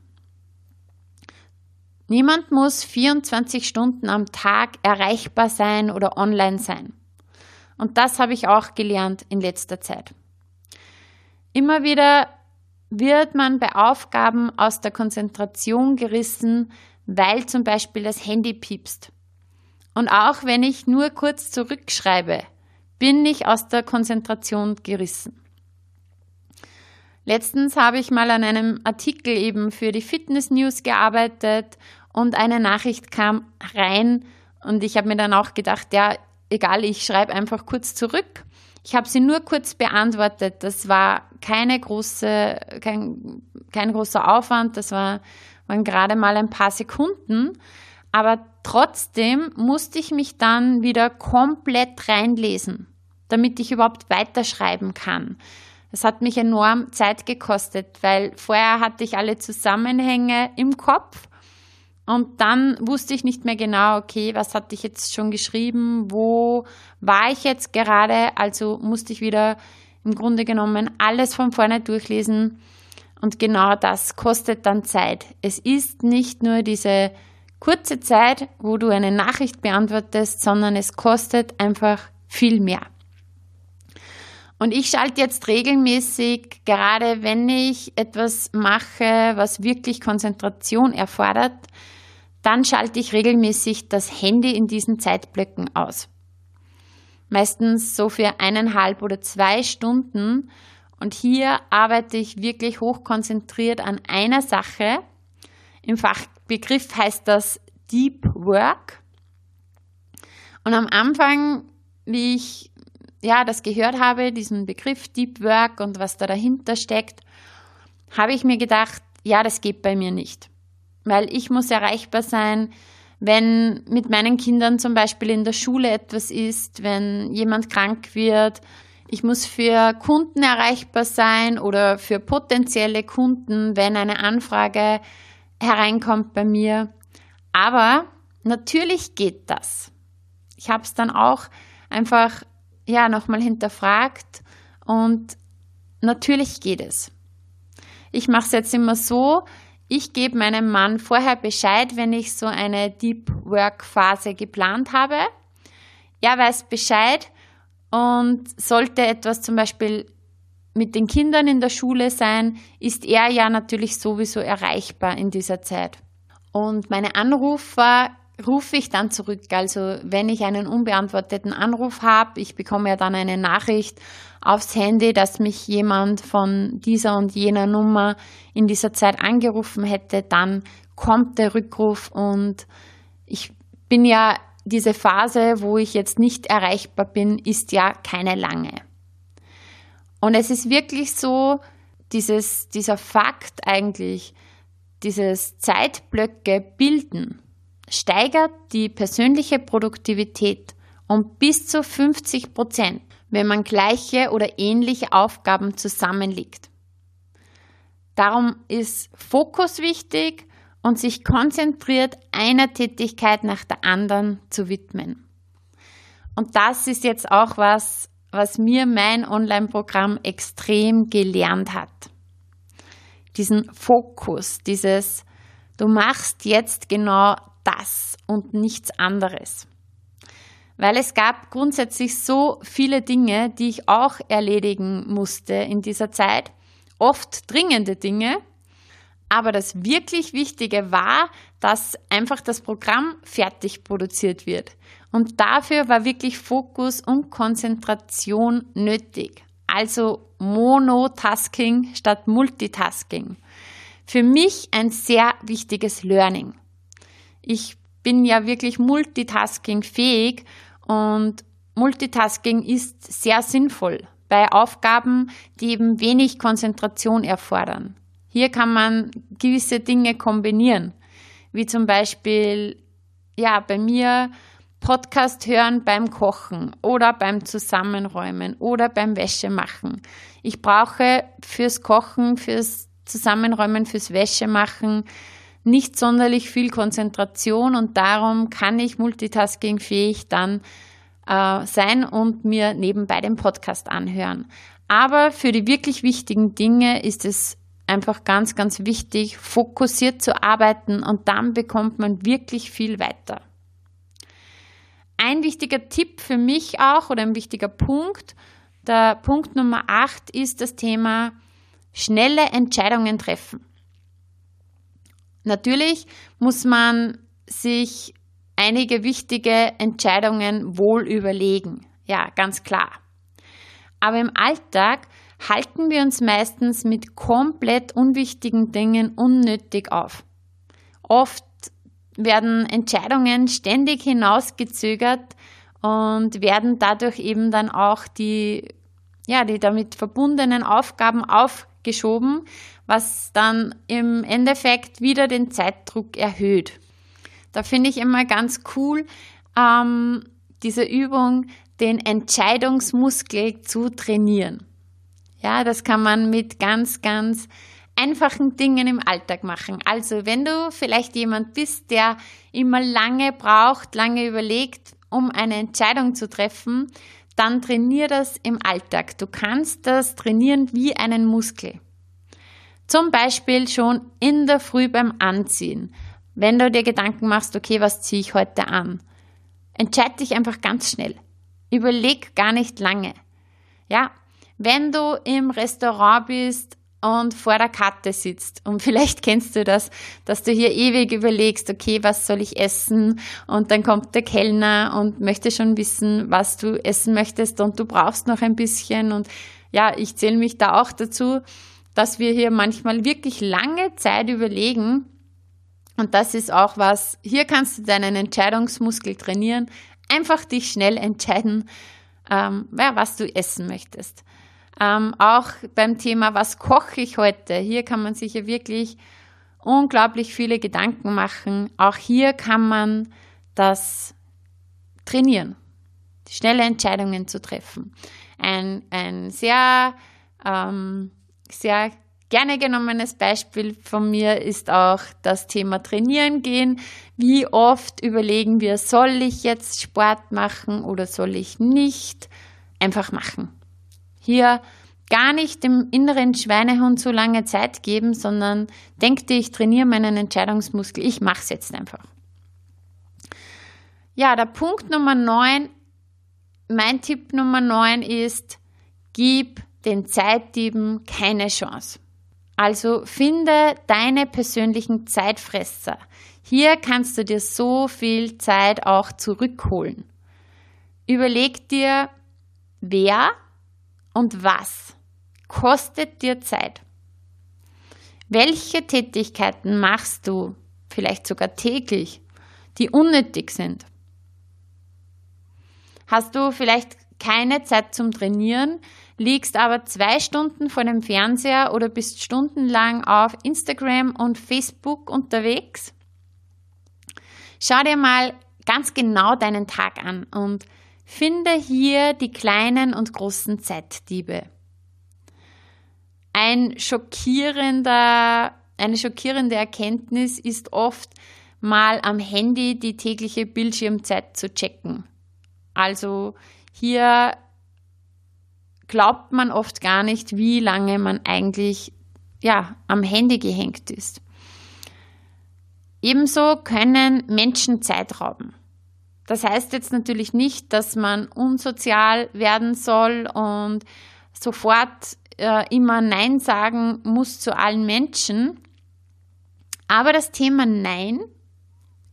Niemand muss 24 Stunden am Tag erreichbar sein oder online sein. Und das habe ich auch gelernt in letzter Zeit. Immer wieder wird man bei Aufgaben aus der Konzentration gerissen, weil zum Beispiel das Handy piepst. Und auch wenn ich nur kurz zurückschreibe, bin ich aus der Konzentration gerissen. Letztens habe ich mal an einem Artikel eben für die Fitness News gearbeitet und eine Nachricht kam rein und ich habe mir dann auch gedacht, ja, egal, ich schreibe einfach kurz zurück. Ich habe sie nur kurz beantwortet. Das war keine große, kein, kein großer Aufwand. Das war, waren gerade mal ein paar Sekunden. Aber trotzdem musste ich mich dann wieder komplett reinlesen, damit ich überhaupt weiterschreiben kann. Das hat mich enorm Zeit gekostet, weil vorher hatte ich alle Zusammenhänge im Kopf und dann wusste ich nicht mehr genau, okay, was hatte ich jetzt schon geschrieben, wo war ich jetzt gerade, also musste ich wieder im Grunde genommen alles von vorne durchlesen und genau das kostet dann Zeit. Es ist nicht nur diese kurze Zeit, wo du eine Nachricht beantwortest, sondern es kostet einfach viel mehr. Und ich schalte jetzt regelmäßig, gerade wenn ich etwas mache, was wirklich Konzentration erfordert, dann schalte ich regelmäßig das Handy in diesen Zeitblöcken aus. Meistens so für eineinhalb oder zwei Stunden. Und hier arbeite ich wirklich hochkonzentriert an einer Sache. Im Fachbegriff heißt das Deep Work. Und am Anfang, wie ich ja, das gehört habe, diesen Begriff Deep Work und was da dahinter steckt, habe ich mir gedacht, ja, das geht bei mir nicht weil ich muss erreichbar sein, wenn mit meinen Kindern zum Beispiel in der Schule etwas ist, wenn jemand krank wird. Ich muss für Kunden erreichbar sein oder für potenzielle Kunden, wenn eine Anfrage hereinkommt bei mir. Aber natürlich geht das. Ich habe es dann auch einfach ja nochmal hinterfragt und natürlich geht es. Ich mache es jetzt immer so, ich gebe meinem Mann vorher Bescheid, wenn ich so eine Deep Work Phase geplant habe. Er weiß Bescheid und sollte etwas zum Beispiel mit den Kindern in der Schule sein, ist er ja natürlich sowieso erreichbar in dieser Zeit. Und meine Anrufer rufe ich dann zurück. Also wenn ich einen unbeantworteten Anruf habe, ich bekomme ja dann eine Nachricht aufs Handy, dass mich jemand von dieser und jener Nummer in dieser Zeit angerufen hätte, dann kommt der Rückruf und ich bin ja diese Phase, wo ich jetzt nicht erreichbar bin, ist ja keine lange. Und es ist wirklich so, dieses, dieser Fakt eigentlich, dieses Zeitblöcke bilden, steigert die persönliche Produktivität um bis zu 50 Prozent, wenn man gleiche oder ähnliche Aufgaben zusammenlegt. Darum ist Fokus wichtig und sich konzentriert einer Tätigkeit nach der anderen zu widmen. Und das ist jetzt auch was, was mir mein Online-Programm extrem gelernt hat. Diesen Fokus, dieses, du machst jetzt genau das und nichts anderes. Weil es gab grundsätzlich so viele Dinge, die ich auch erledigen musste in dieser Zeit, oft dringende Dinge, aber das wirklich Wichtige war, dass einfach das Programm fertig produziert wird. Und dafür war wirklich Fokus und Konzentration nötig. Also Monotasking statt Multitasking. Für mich ein sehr wichtiges Learning. Ich bin ja wirklich multitasking-fähig und Multitasking ist sehr sinnvoll bei Aufgaben, die eben wenig Konzentration erfordern. Hier kann man gewisse Dinge kombinieren, wie zum Beispiel, ja, bei mir Podcast hören beim Kochen oder beim Zusammenräumen oder beim Wäschemachen. Ich brauche fürs Kochen, fürs Zusammenräumen, fürs Wäschemachen nicht sonderlich viel Konzentration und darum kann ich multitaskingfähig dann äh, sein und mir nebenbei den Podcast anhören. Aber für die wirklich wichtigen Dinge ist es einfach ganz, ganz wichtig, fokussiert zu arbeiten und dann bekommt man wirklich viel weiter. Ein wichtiger Tipp für mich auch oder ein wichtiger Punkt, der Punkt Nummer 8 ist das Thema schnelle Entscheidungen treffen. Natürlich muss man sich einige wichtige Entscheidungen wohl überlegen. Ja, ganz klar. Aber im Alltag halten wir uns meistens mit komplett unwichtigen Dingen unnötig auf. Oft werden Entscheidungen ständig hinausgezögert und werden dadurch eben dann auch die, ja, die damit verbundenen Aufgaben aufgeschoben, was dann im Endeffekt wieder den Zeitdruck erhöht. Da finde ich immer ganz cool, ähm, diese Übung, den Entscheidungsmuskel zu trainieren. Ja, das kann man mit ganz, ganz einfachen Dingen im Alltag machen. Also, wenn du vielleicht jemand bist, der immer lange braucht, lange überlegt, um eine Entscheidung zu treffen, dann trainier das im Alltag. Du kannst das trainieren wie einen Muskel. Zum Beispiel schon in der Früh beim Anziehen. Wenn du dir Gedanken machst, okay, was ziehe ich heute an? Entscheid dich einfach ganz schnell. Überleg gar nicht lange. Ja, wenn du im Restaurant bist und vor der Karte sitzt und vielleicht kennst du das, dass du hier ewig überlegst, okay, was soll ich essen? Und dann kommt der Kellner und möchte schon wissen, was du essen möchtest und du brauchst noch ein bisschen und ja, ich zähle mich da auch dazu, dass wir hier manchmal wirklich lange Zeit überlegen, und das ist auch was, hier kannst du deinen Entscheidungsmuskel trainieren, einfach dich schnell entscheiden, ähm, ja, was du essen möchtest. Ähm, auch beim Thema, was koche ich heute? Hier kann man sich ja wirklich unglaublich viele Gedanken machen. Auch hier kann man das trainieren, schnelle Entscheidungen zu treffen. Ein, ein sehr, ähm, sehr gerne genommenes Beispiel von mir ist auch das Thema Trainieren gehen. Wie oft überlegen wir, soll ich jetzt Sport machen oder soll ich nicht? Einfach machen. Hier gar nicht dem inneren Schweinehund so lange Zeit geben, sondern denk dir, ich trainiere meinen Entscheidungsmuskel, ich mache es jetzt einfach. Ja, der Punkt Nummer 9, mein Tipp Nummer 9 ist, gib den Zeitdieben keine Chance. Also finde deine persönlichen Zeitfresser. Hier kannst du dir so viel Zeit auch zurückholen. Überleg dir, wer und was kostet dir Zeit. Welche Tätigkeiten machst du, vielleicht sogar täglich, die unnötig sind? Hast du vielleicht keine Zeit zum Trainieren, liegst aber zwei Stunden vor dem Fernseher oder bist stundenlang auf Instagram und Facebook unterwegs? Schau dir mal ganz genau deinen Tag an und finde hier die kleinen und großen Zeitdiebe. Ein schockierender, eine schockierende Erkenntnis ist oft mal am Handy die tägliche Bildschirmzeit zu checken. Also hier glaubt man oft gar nicht, wie lange man eigentlich ja, am Handy gehängt ist. Ebenso können Menschen Zeit rauben. Das heißt jetzt natürlich nicht, dass man unsozial werden soll und sofort äh, immer Nein sagen muss zu allen Menschen. Aber das Thema Nein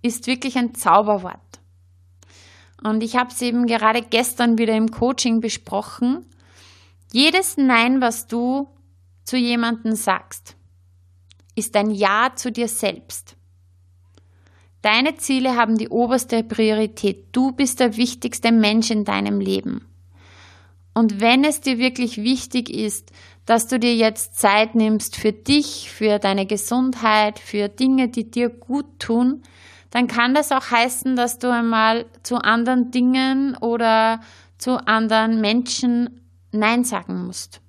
ist wirklich ein Zauberwort. Und ich habe es eben gerade gestern wieder im Coaching besprochen. Jedes Nein, was du zu jemandem sagst, ist ein Ja zu dir selbst. Deine Ziele haben die oberste Priorität. Du bist der wichtigste Mensch in deinem Leben. Und wenn es dir wirklich wichtig ist, dass du dir jetzt Zeit nimmst für dich, für deine Gesundheit, für Dinge, die dir gut tun, dann kann das auch heißen, dass du einmal zu anderen Dingen oder zu anderen Menschen Nein sagen musst.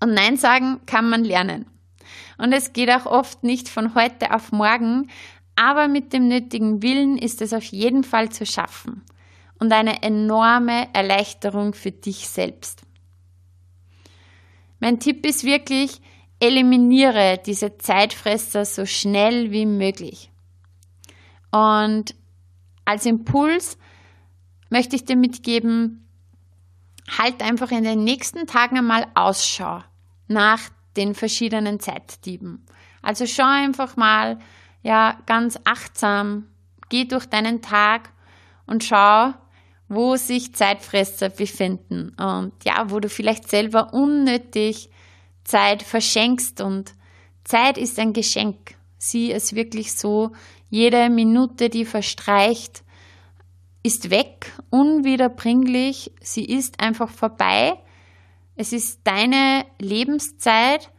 Und Nein sagen kann man lernen. Und es geht auch oft nicht von heute auf morgen, aber mit dem nötigen Willen ist es auf jeden Fall zu schaffen und eine enorme Erleichterung für dich selbst. Mein Tipp ist wirklich, eliminiere diese Zeitfresser so schnell wie möglich. Und als Impuls möchte ich dir mitgeben, halt einfach in den nächsten Tagen einmal Ausschau nach den verschiedenen Zeitdieben. Also schau einfach mal, ja, ganz achtsam, geh durch deinen Tag und schau, wo sich Zeitfresser befinden. Und ja, wo du vielleicht selber unnötig Zeit verschenkst. Und Zeit ist ein Geschenk. Sieh es wirklich so, jede Minute, die verstreicht, ist weg, unwiederbringlich, sie ist einfach vorbei. Es ist deine Lebenszeit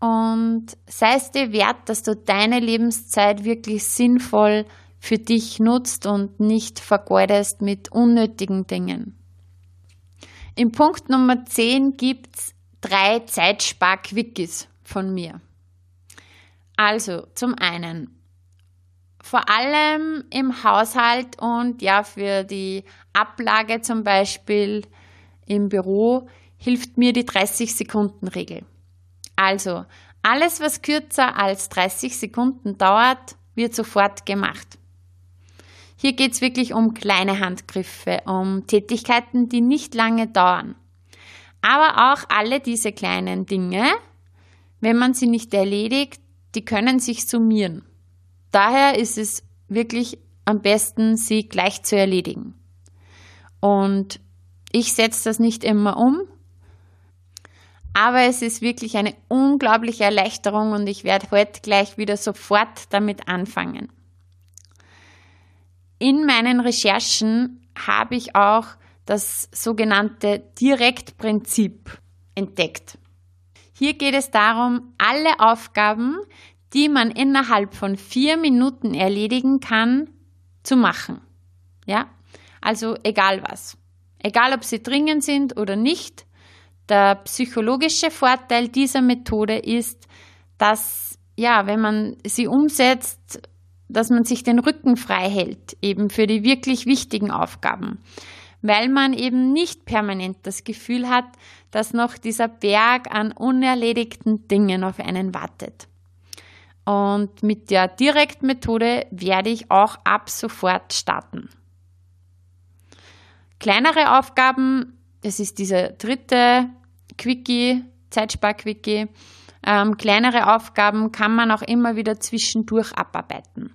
und sei es dir wert, dass du deine Lebenszeit wirklich sinnvoll für dich nutzt und nicht vergeudest mit unnötigen Dingen. Im Punkt Nummer 10 gibt es drei Zeitspar-Quickies von mir. Also zum einen, vor allem im Haushalt und ja für die Ablage zum Beispiel im Büro hilft mir die 30-Sekunden-Regel. Also alles, was kürzer als 30 Sekunden dauert, wird sofort gemacht. Hier geht es wirklich um kleine Handgriffe, um Tätigkeiten, die nicht lange dauern. Aber auch alle diese kleinen Dinge, wenn man sie nicht erledigt, die können sich summieren. Daher ist es wirklich am besten, sie gleich zu erledigen. Und ich setze das nicht immer um, aber es ist wirklich eine unglaubliche Erleichterung und ich werde heute gleich wieder sofort damit anfangen. In meinen Recherchen habe ich auch das sogenannte Direktprinzip entdeckt. Hier geht es darum, alle Aufgaben, die man innerhalb von vier Minuten erledigen kann, zu machen. Ja, also egal was. Egal ob sie dringend sind oder nicht. Der psychologische Vorteil dieser Methode ist, dass, ja, wenn man sie umsetzt, dass man sich den Rücken frei hält, eben für die wirklich wichtigen Aufgaben, weil man eben nicht permanent das Gefühl hat, dass noch dieser Berg an unerledigten Dingen auf einen wartet. Und mit der Direktmethode werde ich auch ab sofort starten. Kleinere Aufgaben, das ist dieser dritte Quickie, Zeitspar-Quickie, ähm, kleinere Aufgaben kann man auch immer wieder zwischendurch abarbeiten.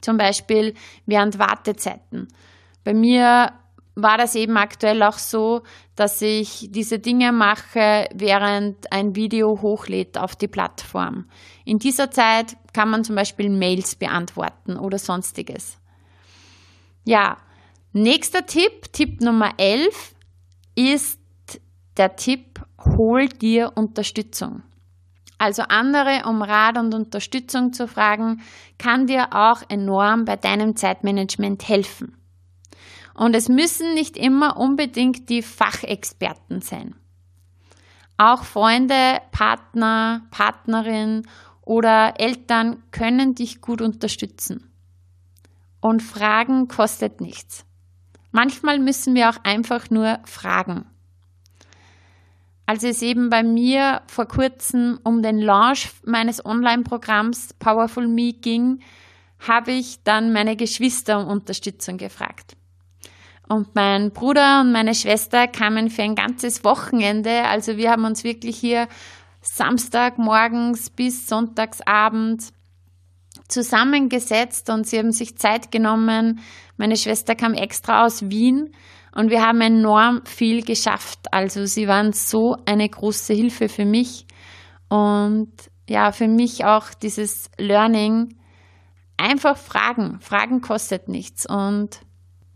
Zum Beispiel während Wartezeiten. Bei mir war das eben aktuell auch so, dass ich diese Dinge mache, während ein Video hochlädt auf die Plattform. In dieser Zeit kann man zum Beispiel Mails beantworten oder sonstiges. Ja, nächster Tipp, Tipp Nummer 11, ist der Tipp, hol dir Unterstützung. Also andere um Rat und Unterstützung zu fragen, kann dir auch enorm bei deinem Zeitmanagement helfen. Und es müssen nicht immer unbedingt die Fachexperten sein. Auch Freunde, Partner, Partnerin oder Eltern können dich gut unterstützen. Und Fragen kostet nichts. Manchmal müssen wir auch einfach nur fragen. Als es eben bei mir vor kurzem um den Launch meines Online-Programms Powerful Me ging, habe ich dann meine Geschwister um Unterstützung gefragt. Und mein Bruder und meine Schwester kamen für ein ganzes Wochenende. Also wir haben uns wirklich hier Samstagmorgens bis Sonntagsabend zusammengesetzt und sie haben sich Zeit genommen. Meine Schwester kam extra aus Wien und wir haben enorm viel geschafft. Also sie waren so eine große Hilfe für mich und ja, für mich auch dieses Learning. Einfach fragen. Fragen kostet nichts und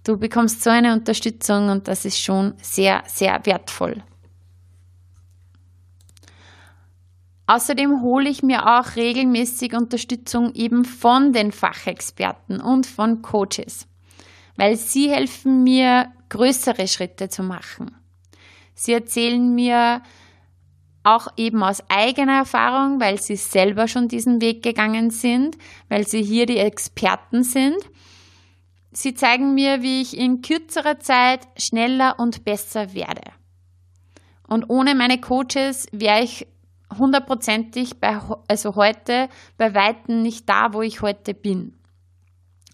Du bekommst so eine Unterstützung und das ist schon sehr, sehr wertvoll. Außerdem hole ich mir auch regelmäßig Unterstützung eben von den Fachexperten und von Coaches, weil sie helfen mir, größere Schritte zu machen. Sie erzählen mir auch eben aus eigener Erfahrung, weil sie selber schon diesen Weg gegangen sind, weil sie hier die Experten sind. Sie zeigen mir, wie ich in kürzerer Zeit schneller und besser werde. Und ohne meine Coaches wäre ich hundertprozentig bei, also heute bei Weitem nicht da, wo ich heute bin.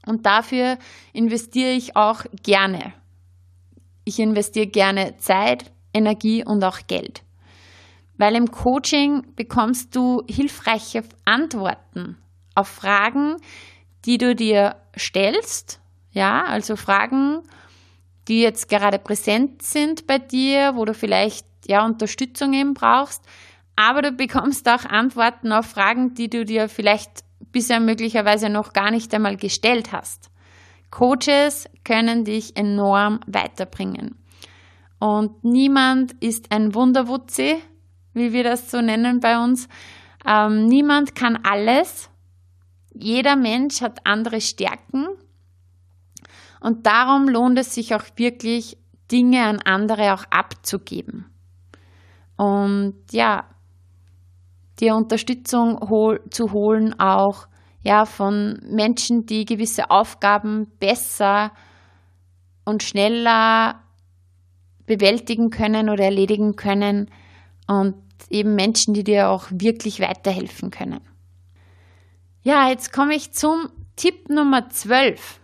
Und dafür investiere ich auch gerne. Ich investiere gerne Zeit, Energie und auch Geld. Weil im Coaching bekommst du hilfreiche Antworten auf Fragen, die du dir stellst. Ja, also Fragen, die jetzt gerade präsent sind bei dir, wo du vielleicht ja Unterstützung eben brauchst. Aber du bekommst auch Antworten auf Fragen, die du dir vielleicht bisher möglicherweise noch gar nicht einmal gestellt hast. Coaches können dich enorm weiterbringen. Und niemand ist ein Wunderwutzi, wie wir das so nennen bei uns. Ähm, niemand kann alles. Jeder Mensch hat andere Stärken. Und darum lohnt es sich auch wirklich, Dinge an andere auch abzugeben. Und ja, dir Unterstützung hol zu holen, auch ja, von Menschen, die gewisse Aufgaben besser und schneller bewältigen können oder erledigen können und eben Menschen, die dir auch wirklich weiterhelfen können. Ja, jetzt komme ich zum Tipp Nummer 12.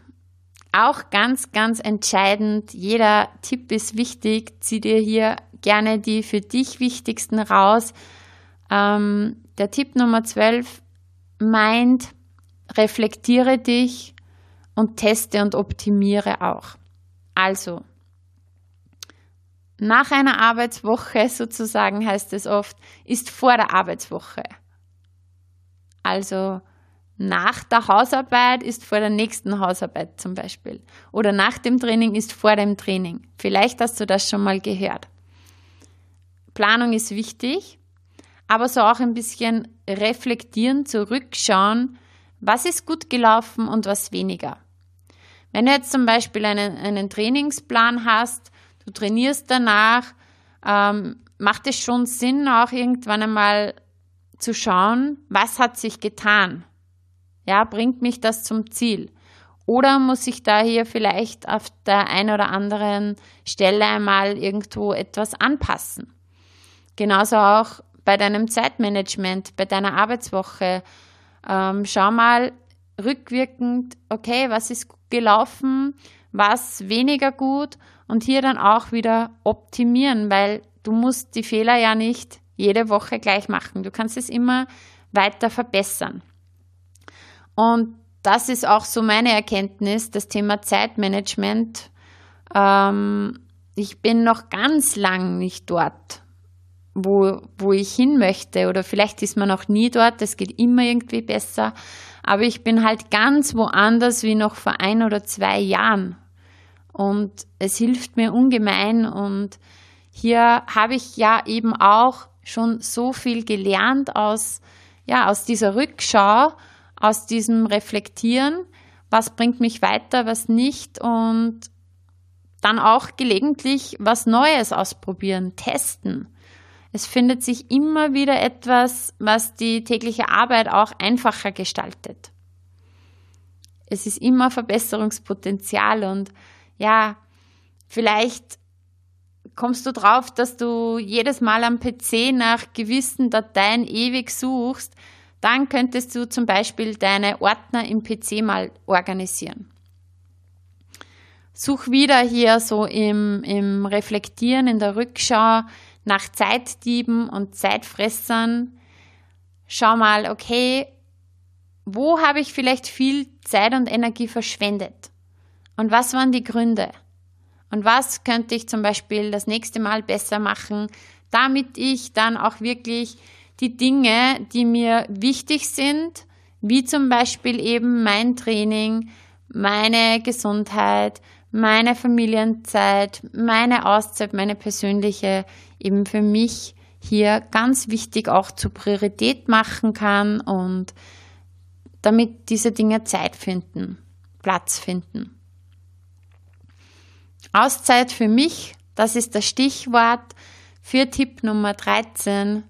Auch ganz, ganz entscheidend. Jeder Tipp ist wichtig. Zieh dir hier gerne die für dich wichtigsten raus. Ähm, der Tipp Nummer 12 meint, reflektiere dich und teste und optimiere auch. Also, nach einer Arbeitswoche sozusagen heißt es oft, ist vor der Arbeitswoche. Also nach der Hausarbeit ist vor der nächsten Hausarbeit zum Beispiel. Oder nach dem Training ist vor dem Training. Vielleicht hast du das schon mal gehört. Planung ist wichtig, aber so auch ein bisschen reflektieren, zurückschauen, was ist gut gelaufen und was weniger. Wenn du jetzt zum Beispiel einen, einen Trainingsplan hast, du trainierst danach, ähm, macht es schon Sinn, auch irgendwann einmal zu schauen, was hat sich getan? Ja, bringt mich das zum Ziel? Oder muss ich da hier vielleicht auf der einen oder anderen Stelle einmal irgendwo etwas anpassen? Genauso auch bei deinem Zeitmanagement, bei deiner Arbeitswoche. Ähm, schau mal rückwirkend, okay, was ist gelaufen, was weniger gut und hier dann auch wieder optimieren, weil du musst die Fehler ja nicht jede Woche gleich machen. Du kannst es immer weiter verbessern. Und das ist auch so meine Erkenntnis, das Thema Zeitmanagement. Ähm, ich bin noch ganz lang nicht dort, wo, wo ich hin möchte. Oder vielleicht ist man noch nie dort, es geht immer irgendwie besser. Aber ich bin halt ganz woanders wie noch vor ein oder zwei Jahren. Und es hilft mir ungemein. Und hier habe ich ja eben auch schon so viel gelernt aus, ja, aus dieser Rückschau, aus diesem Reflektieren. Was bringt mich weiter, was nicht? Und dann auch gelegentlich was Neues ausprobieren, testen. Es findet sich immer wieder etwas, was die tägliche Arbeit auch einfacher gestaltet. Es ist immer Verbesserungspotenzial und ja, vielleicht kommst du drauf, dass du jedes Mal am PC nach gewissen Dateien ewig suchst, dann könntest du zum Beispiel deine Ordner im PC mal organisieren. Such wieder hier so im, im Reflektieren, in der Rückschau nach Zeitdieben und Zeitfressern. Schau mal, okay, wo habe ich vielleicht viel Zeit und Energie verschwendet? Und was waren die Gründe? Und was könnte ich zum Beispiel das nächste Mal besser machen, damit ich dann auch wirklich die Dinge, die mir wichtig sind, wie zum Beispiel eben mein Training, meine Gesundheit, meine Familienzeit, meine Auszeit, meine persönliche eben für mich hier ganz wichtig auch zur Priorität machen kann und damit diese Dinge Zeit finden, Platz finden. Auszeit für mich, das ist das Stichwort für Tipp Nummer 13,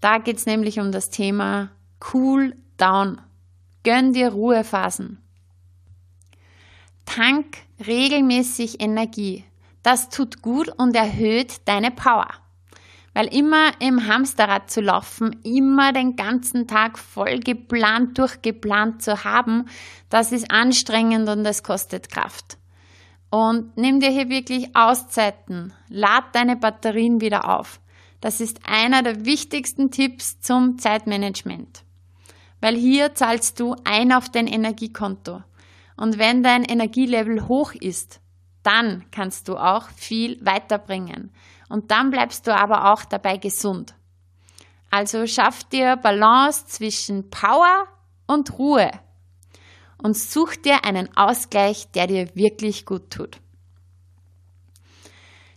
Da geht es nämlich um das Thema Cool Down. Gönn dir Ruhephasen. Tank regelmäßig Energie. Das tut gut und erhöht deine Power. Weil immer im Hamsterrad zu laufen, immer den ganzen Tag voll geplant, durchgeplant zu haben, das ist anstrengend und es kostet Kraft. Und nimm dir hier wirklich Auszeiten. Lad deine Batterien wieder auf. Das ist einer der wichtigsten Tipps zum Zeitmanagement. Weil hier zahlst du ein auf dein Energiekonto. Und wenn dein Energielevel hoch ist, dann kannst du auch viel weiterbringen. Und dann bleibst du aber auch dabei gesund. Also schaff dir Balance zwischen Power und Ruhe. Und such dir einen Ausgleich, der dir wirklich gut tut.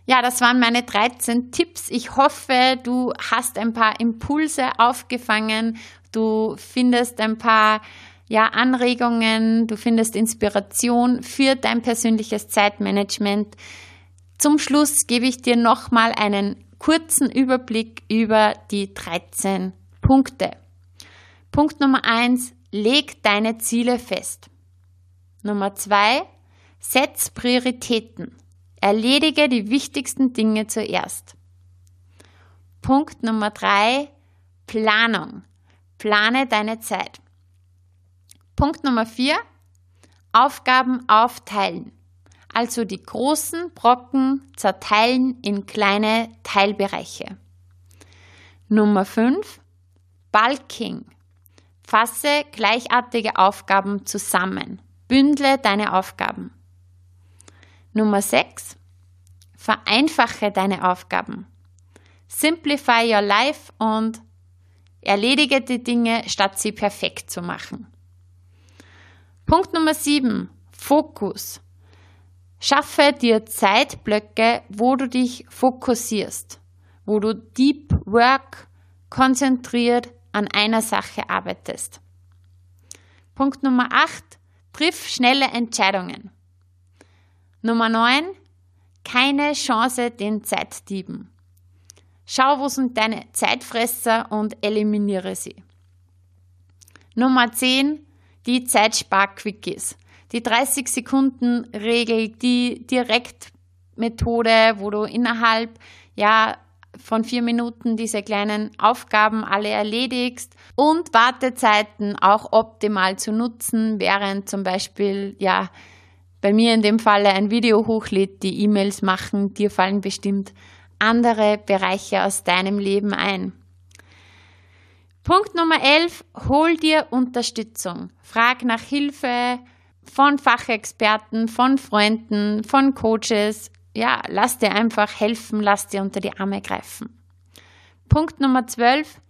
Ja, das waren meine 13 Tipps. Ich hoffe, du hast ein paar Impulse aufgefangen. Du findest ein paar ja, Anregungen, du findest Inspiration für dein persönliches Zeitmanagement. Zum Schluss gebe ich dir nochmal einen kurzen Überblick über die 13 Punkte. Punkt Nummer 1, leg deine Ziele fest. Nummer 2, setz Prioritäten. Erledige die wichtigsten Dinge zuerst. Punkt Nummer 3, Planung. Plane deine Zeit. Punkt Nummer 4. Aufgaben aufteilen. Also die großen Brocken zerteilen in kleine Teilbereiche. Nummer 5. Bulking. Fasse gleichartige Aufgaben zusammen. Bündle deine Aufgaben. Nummer 6. Vereinfache deine Aufgaben. Simplify your life und erledige die Dinge, statt sie perfekt zu machen. Punkt Nummer 7. Fokus. Schaffe dir Zeitblöcke, wo du dich fokussierst, wo du Deep Work konzentriert an einer Sache arbeitest. Punkt Nummer 8. Triff schnelle Entscheidungen. Nummer 9. Keine Chance den Zeitdieben. Schau, wo sind deine Zeitfresser und eliminiere sie. Nummer 10 die Zeitspar-Quickies. Die 30 Sekunden Regel, die Direktmethode, wo du innerhalb ja von vier Minuten diese kleinen Aufgaben alle erledigst und Wartezeiten auch optimal zu nutzen, während zum Beispiel ja bei mir in dem Falle ein Video hochlädt, die E-Mails machen, dir fallen bestimmt andere Bereiche aus deinem Leben ein. Punkt Nummer 11, hol dir Unterstützung. Frag nach Hilfe von Fachexperten, von Freunden, von Coaches. Ja, lass dir einfach helfen, lass dir unter die Arme greifen. Punkt Nummer 12,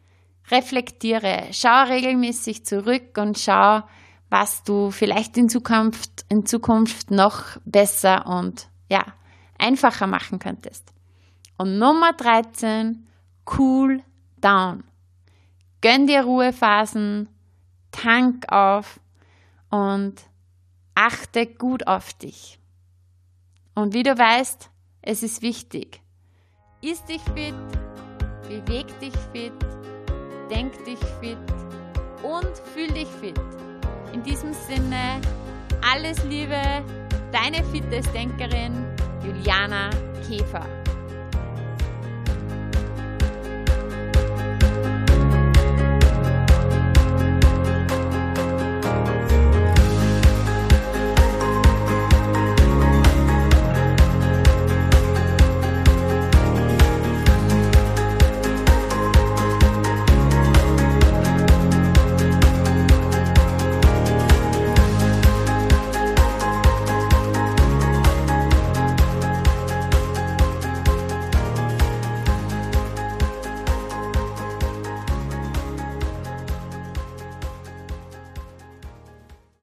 reflektiere. Schau regelmäßig zurück und schau, was du vielleicht in Zukunft, in Zukunft noch besser und ja, einfacher machen könntest. Und Nummer 13, cool down. Gönn dir Ruhephasen, tank auf und achte gut auf dich. Und wie du weißt, es ist wichtig. Iss dich fit, beweg dich fit, denk dich fit und fühl dich fit. In diesem Sinne, alles Liebe, deine Fitnessdenkerin Juliana Käfer.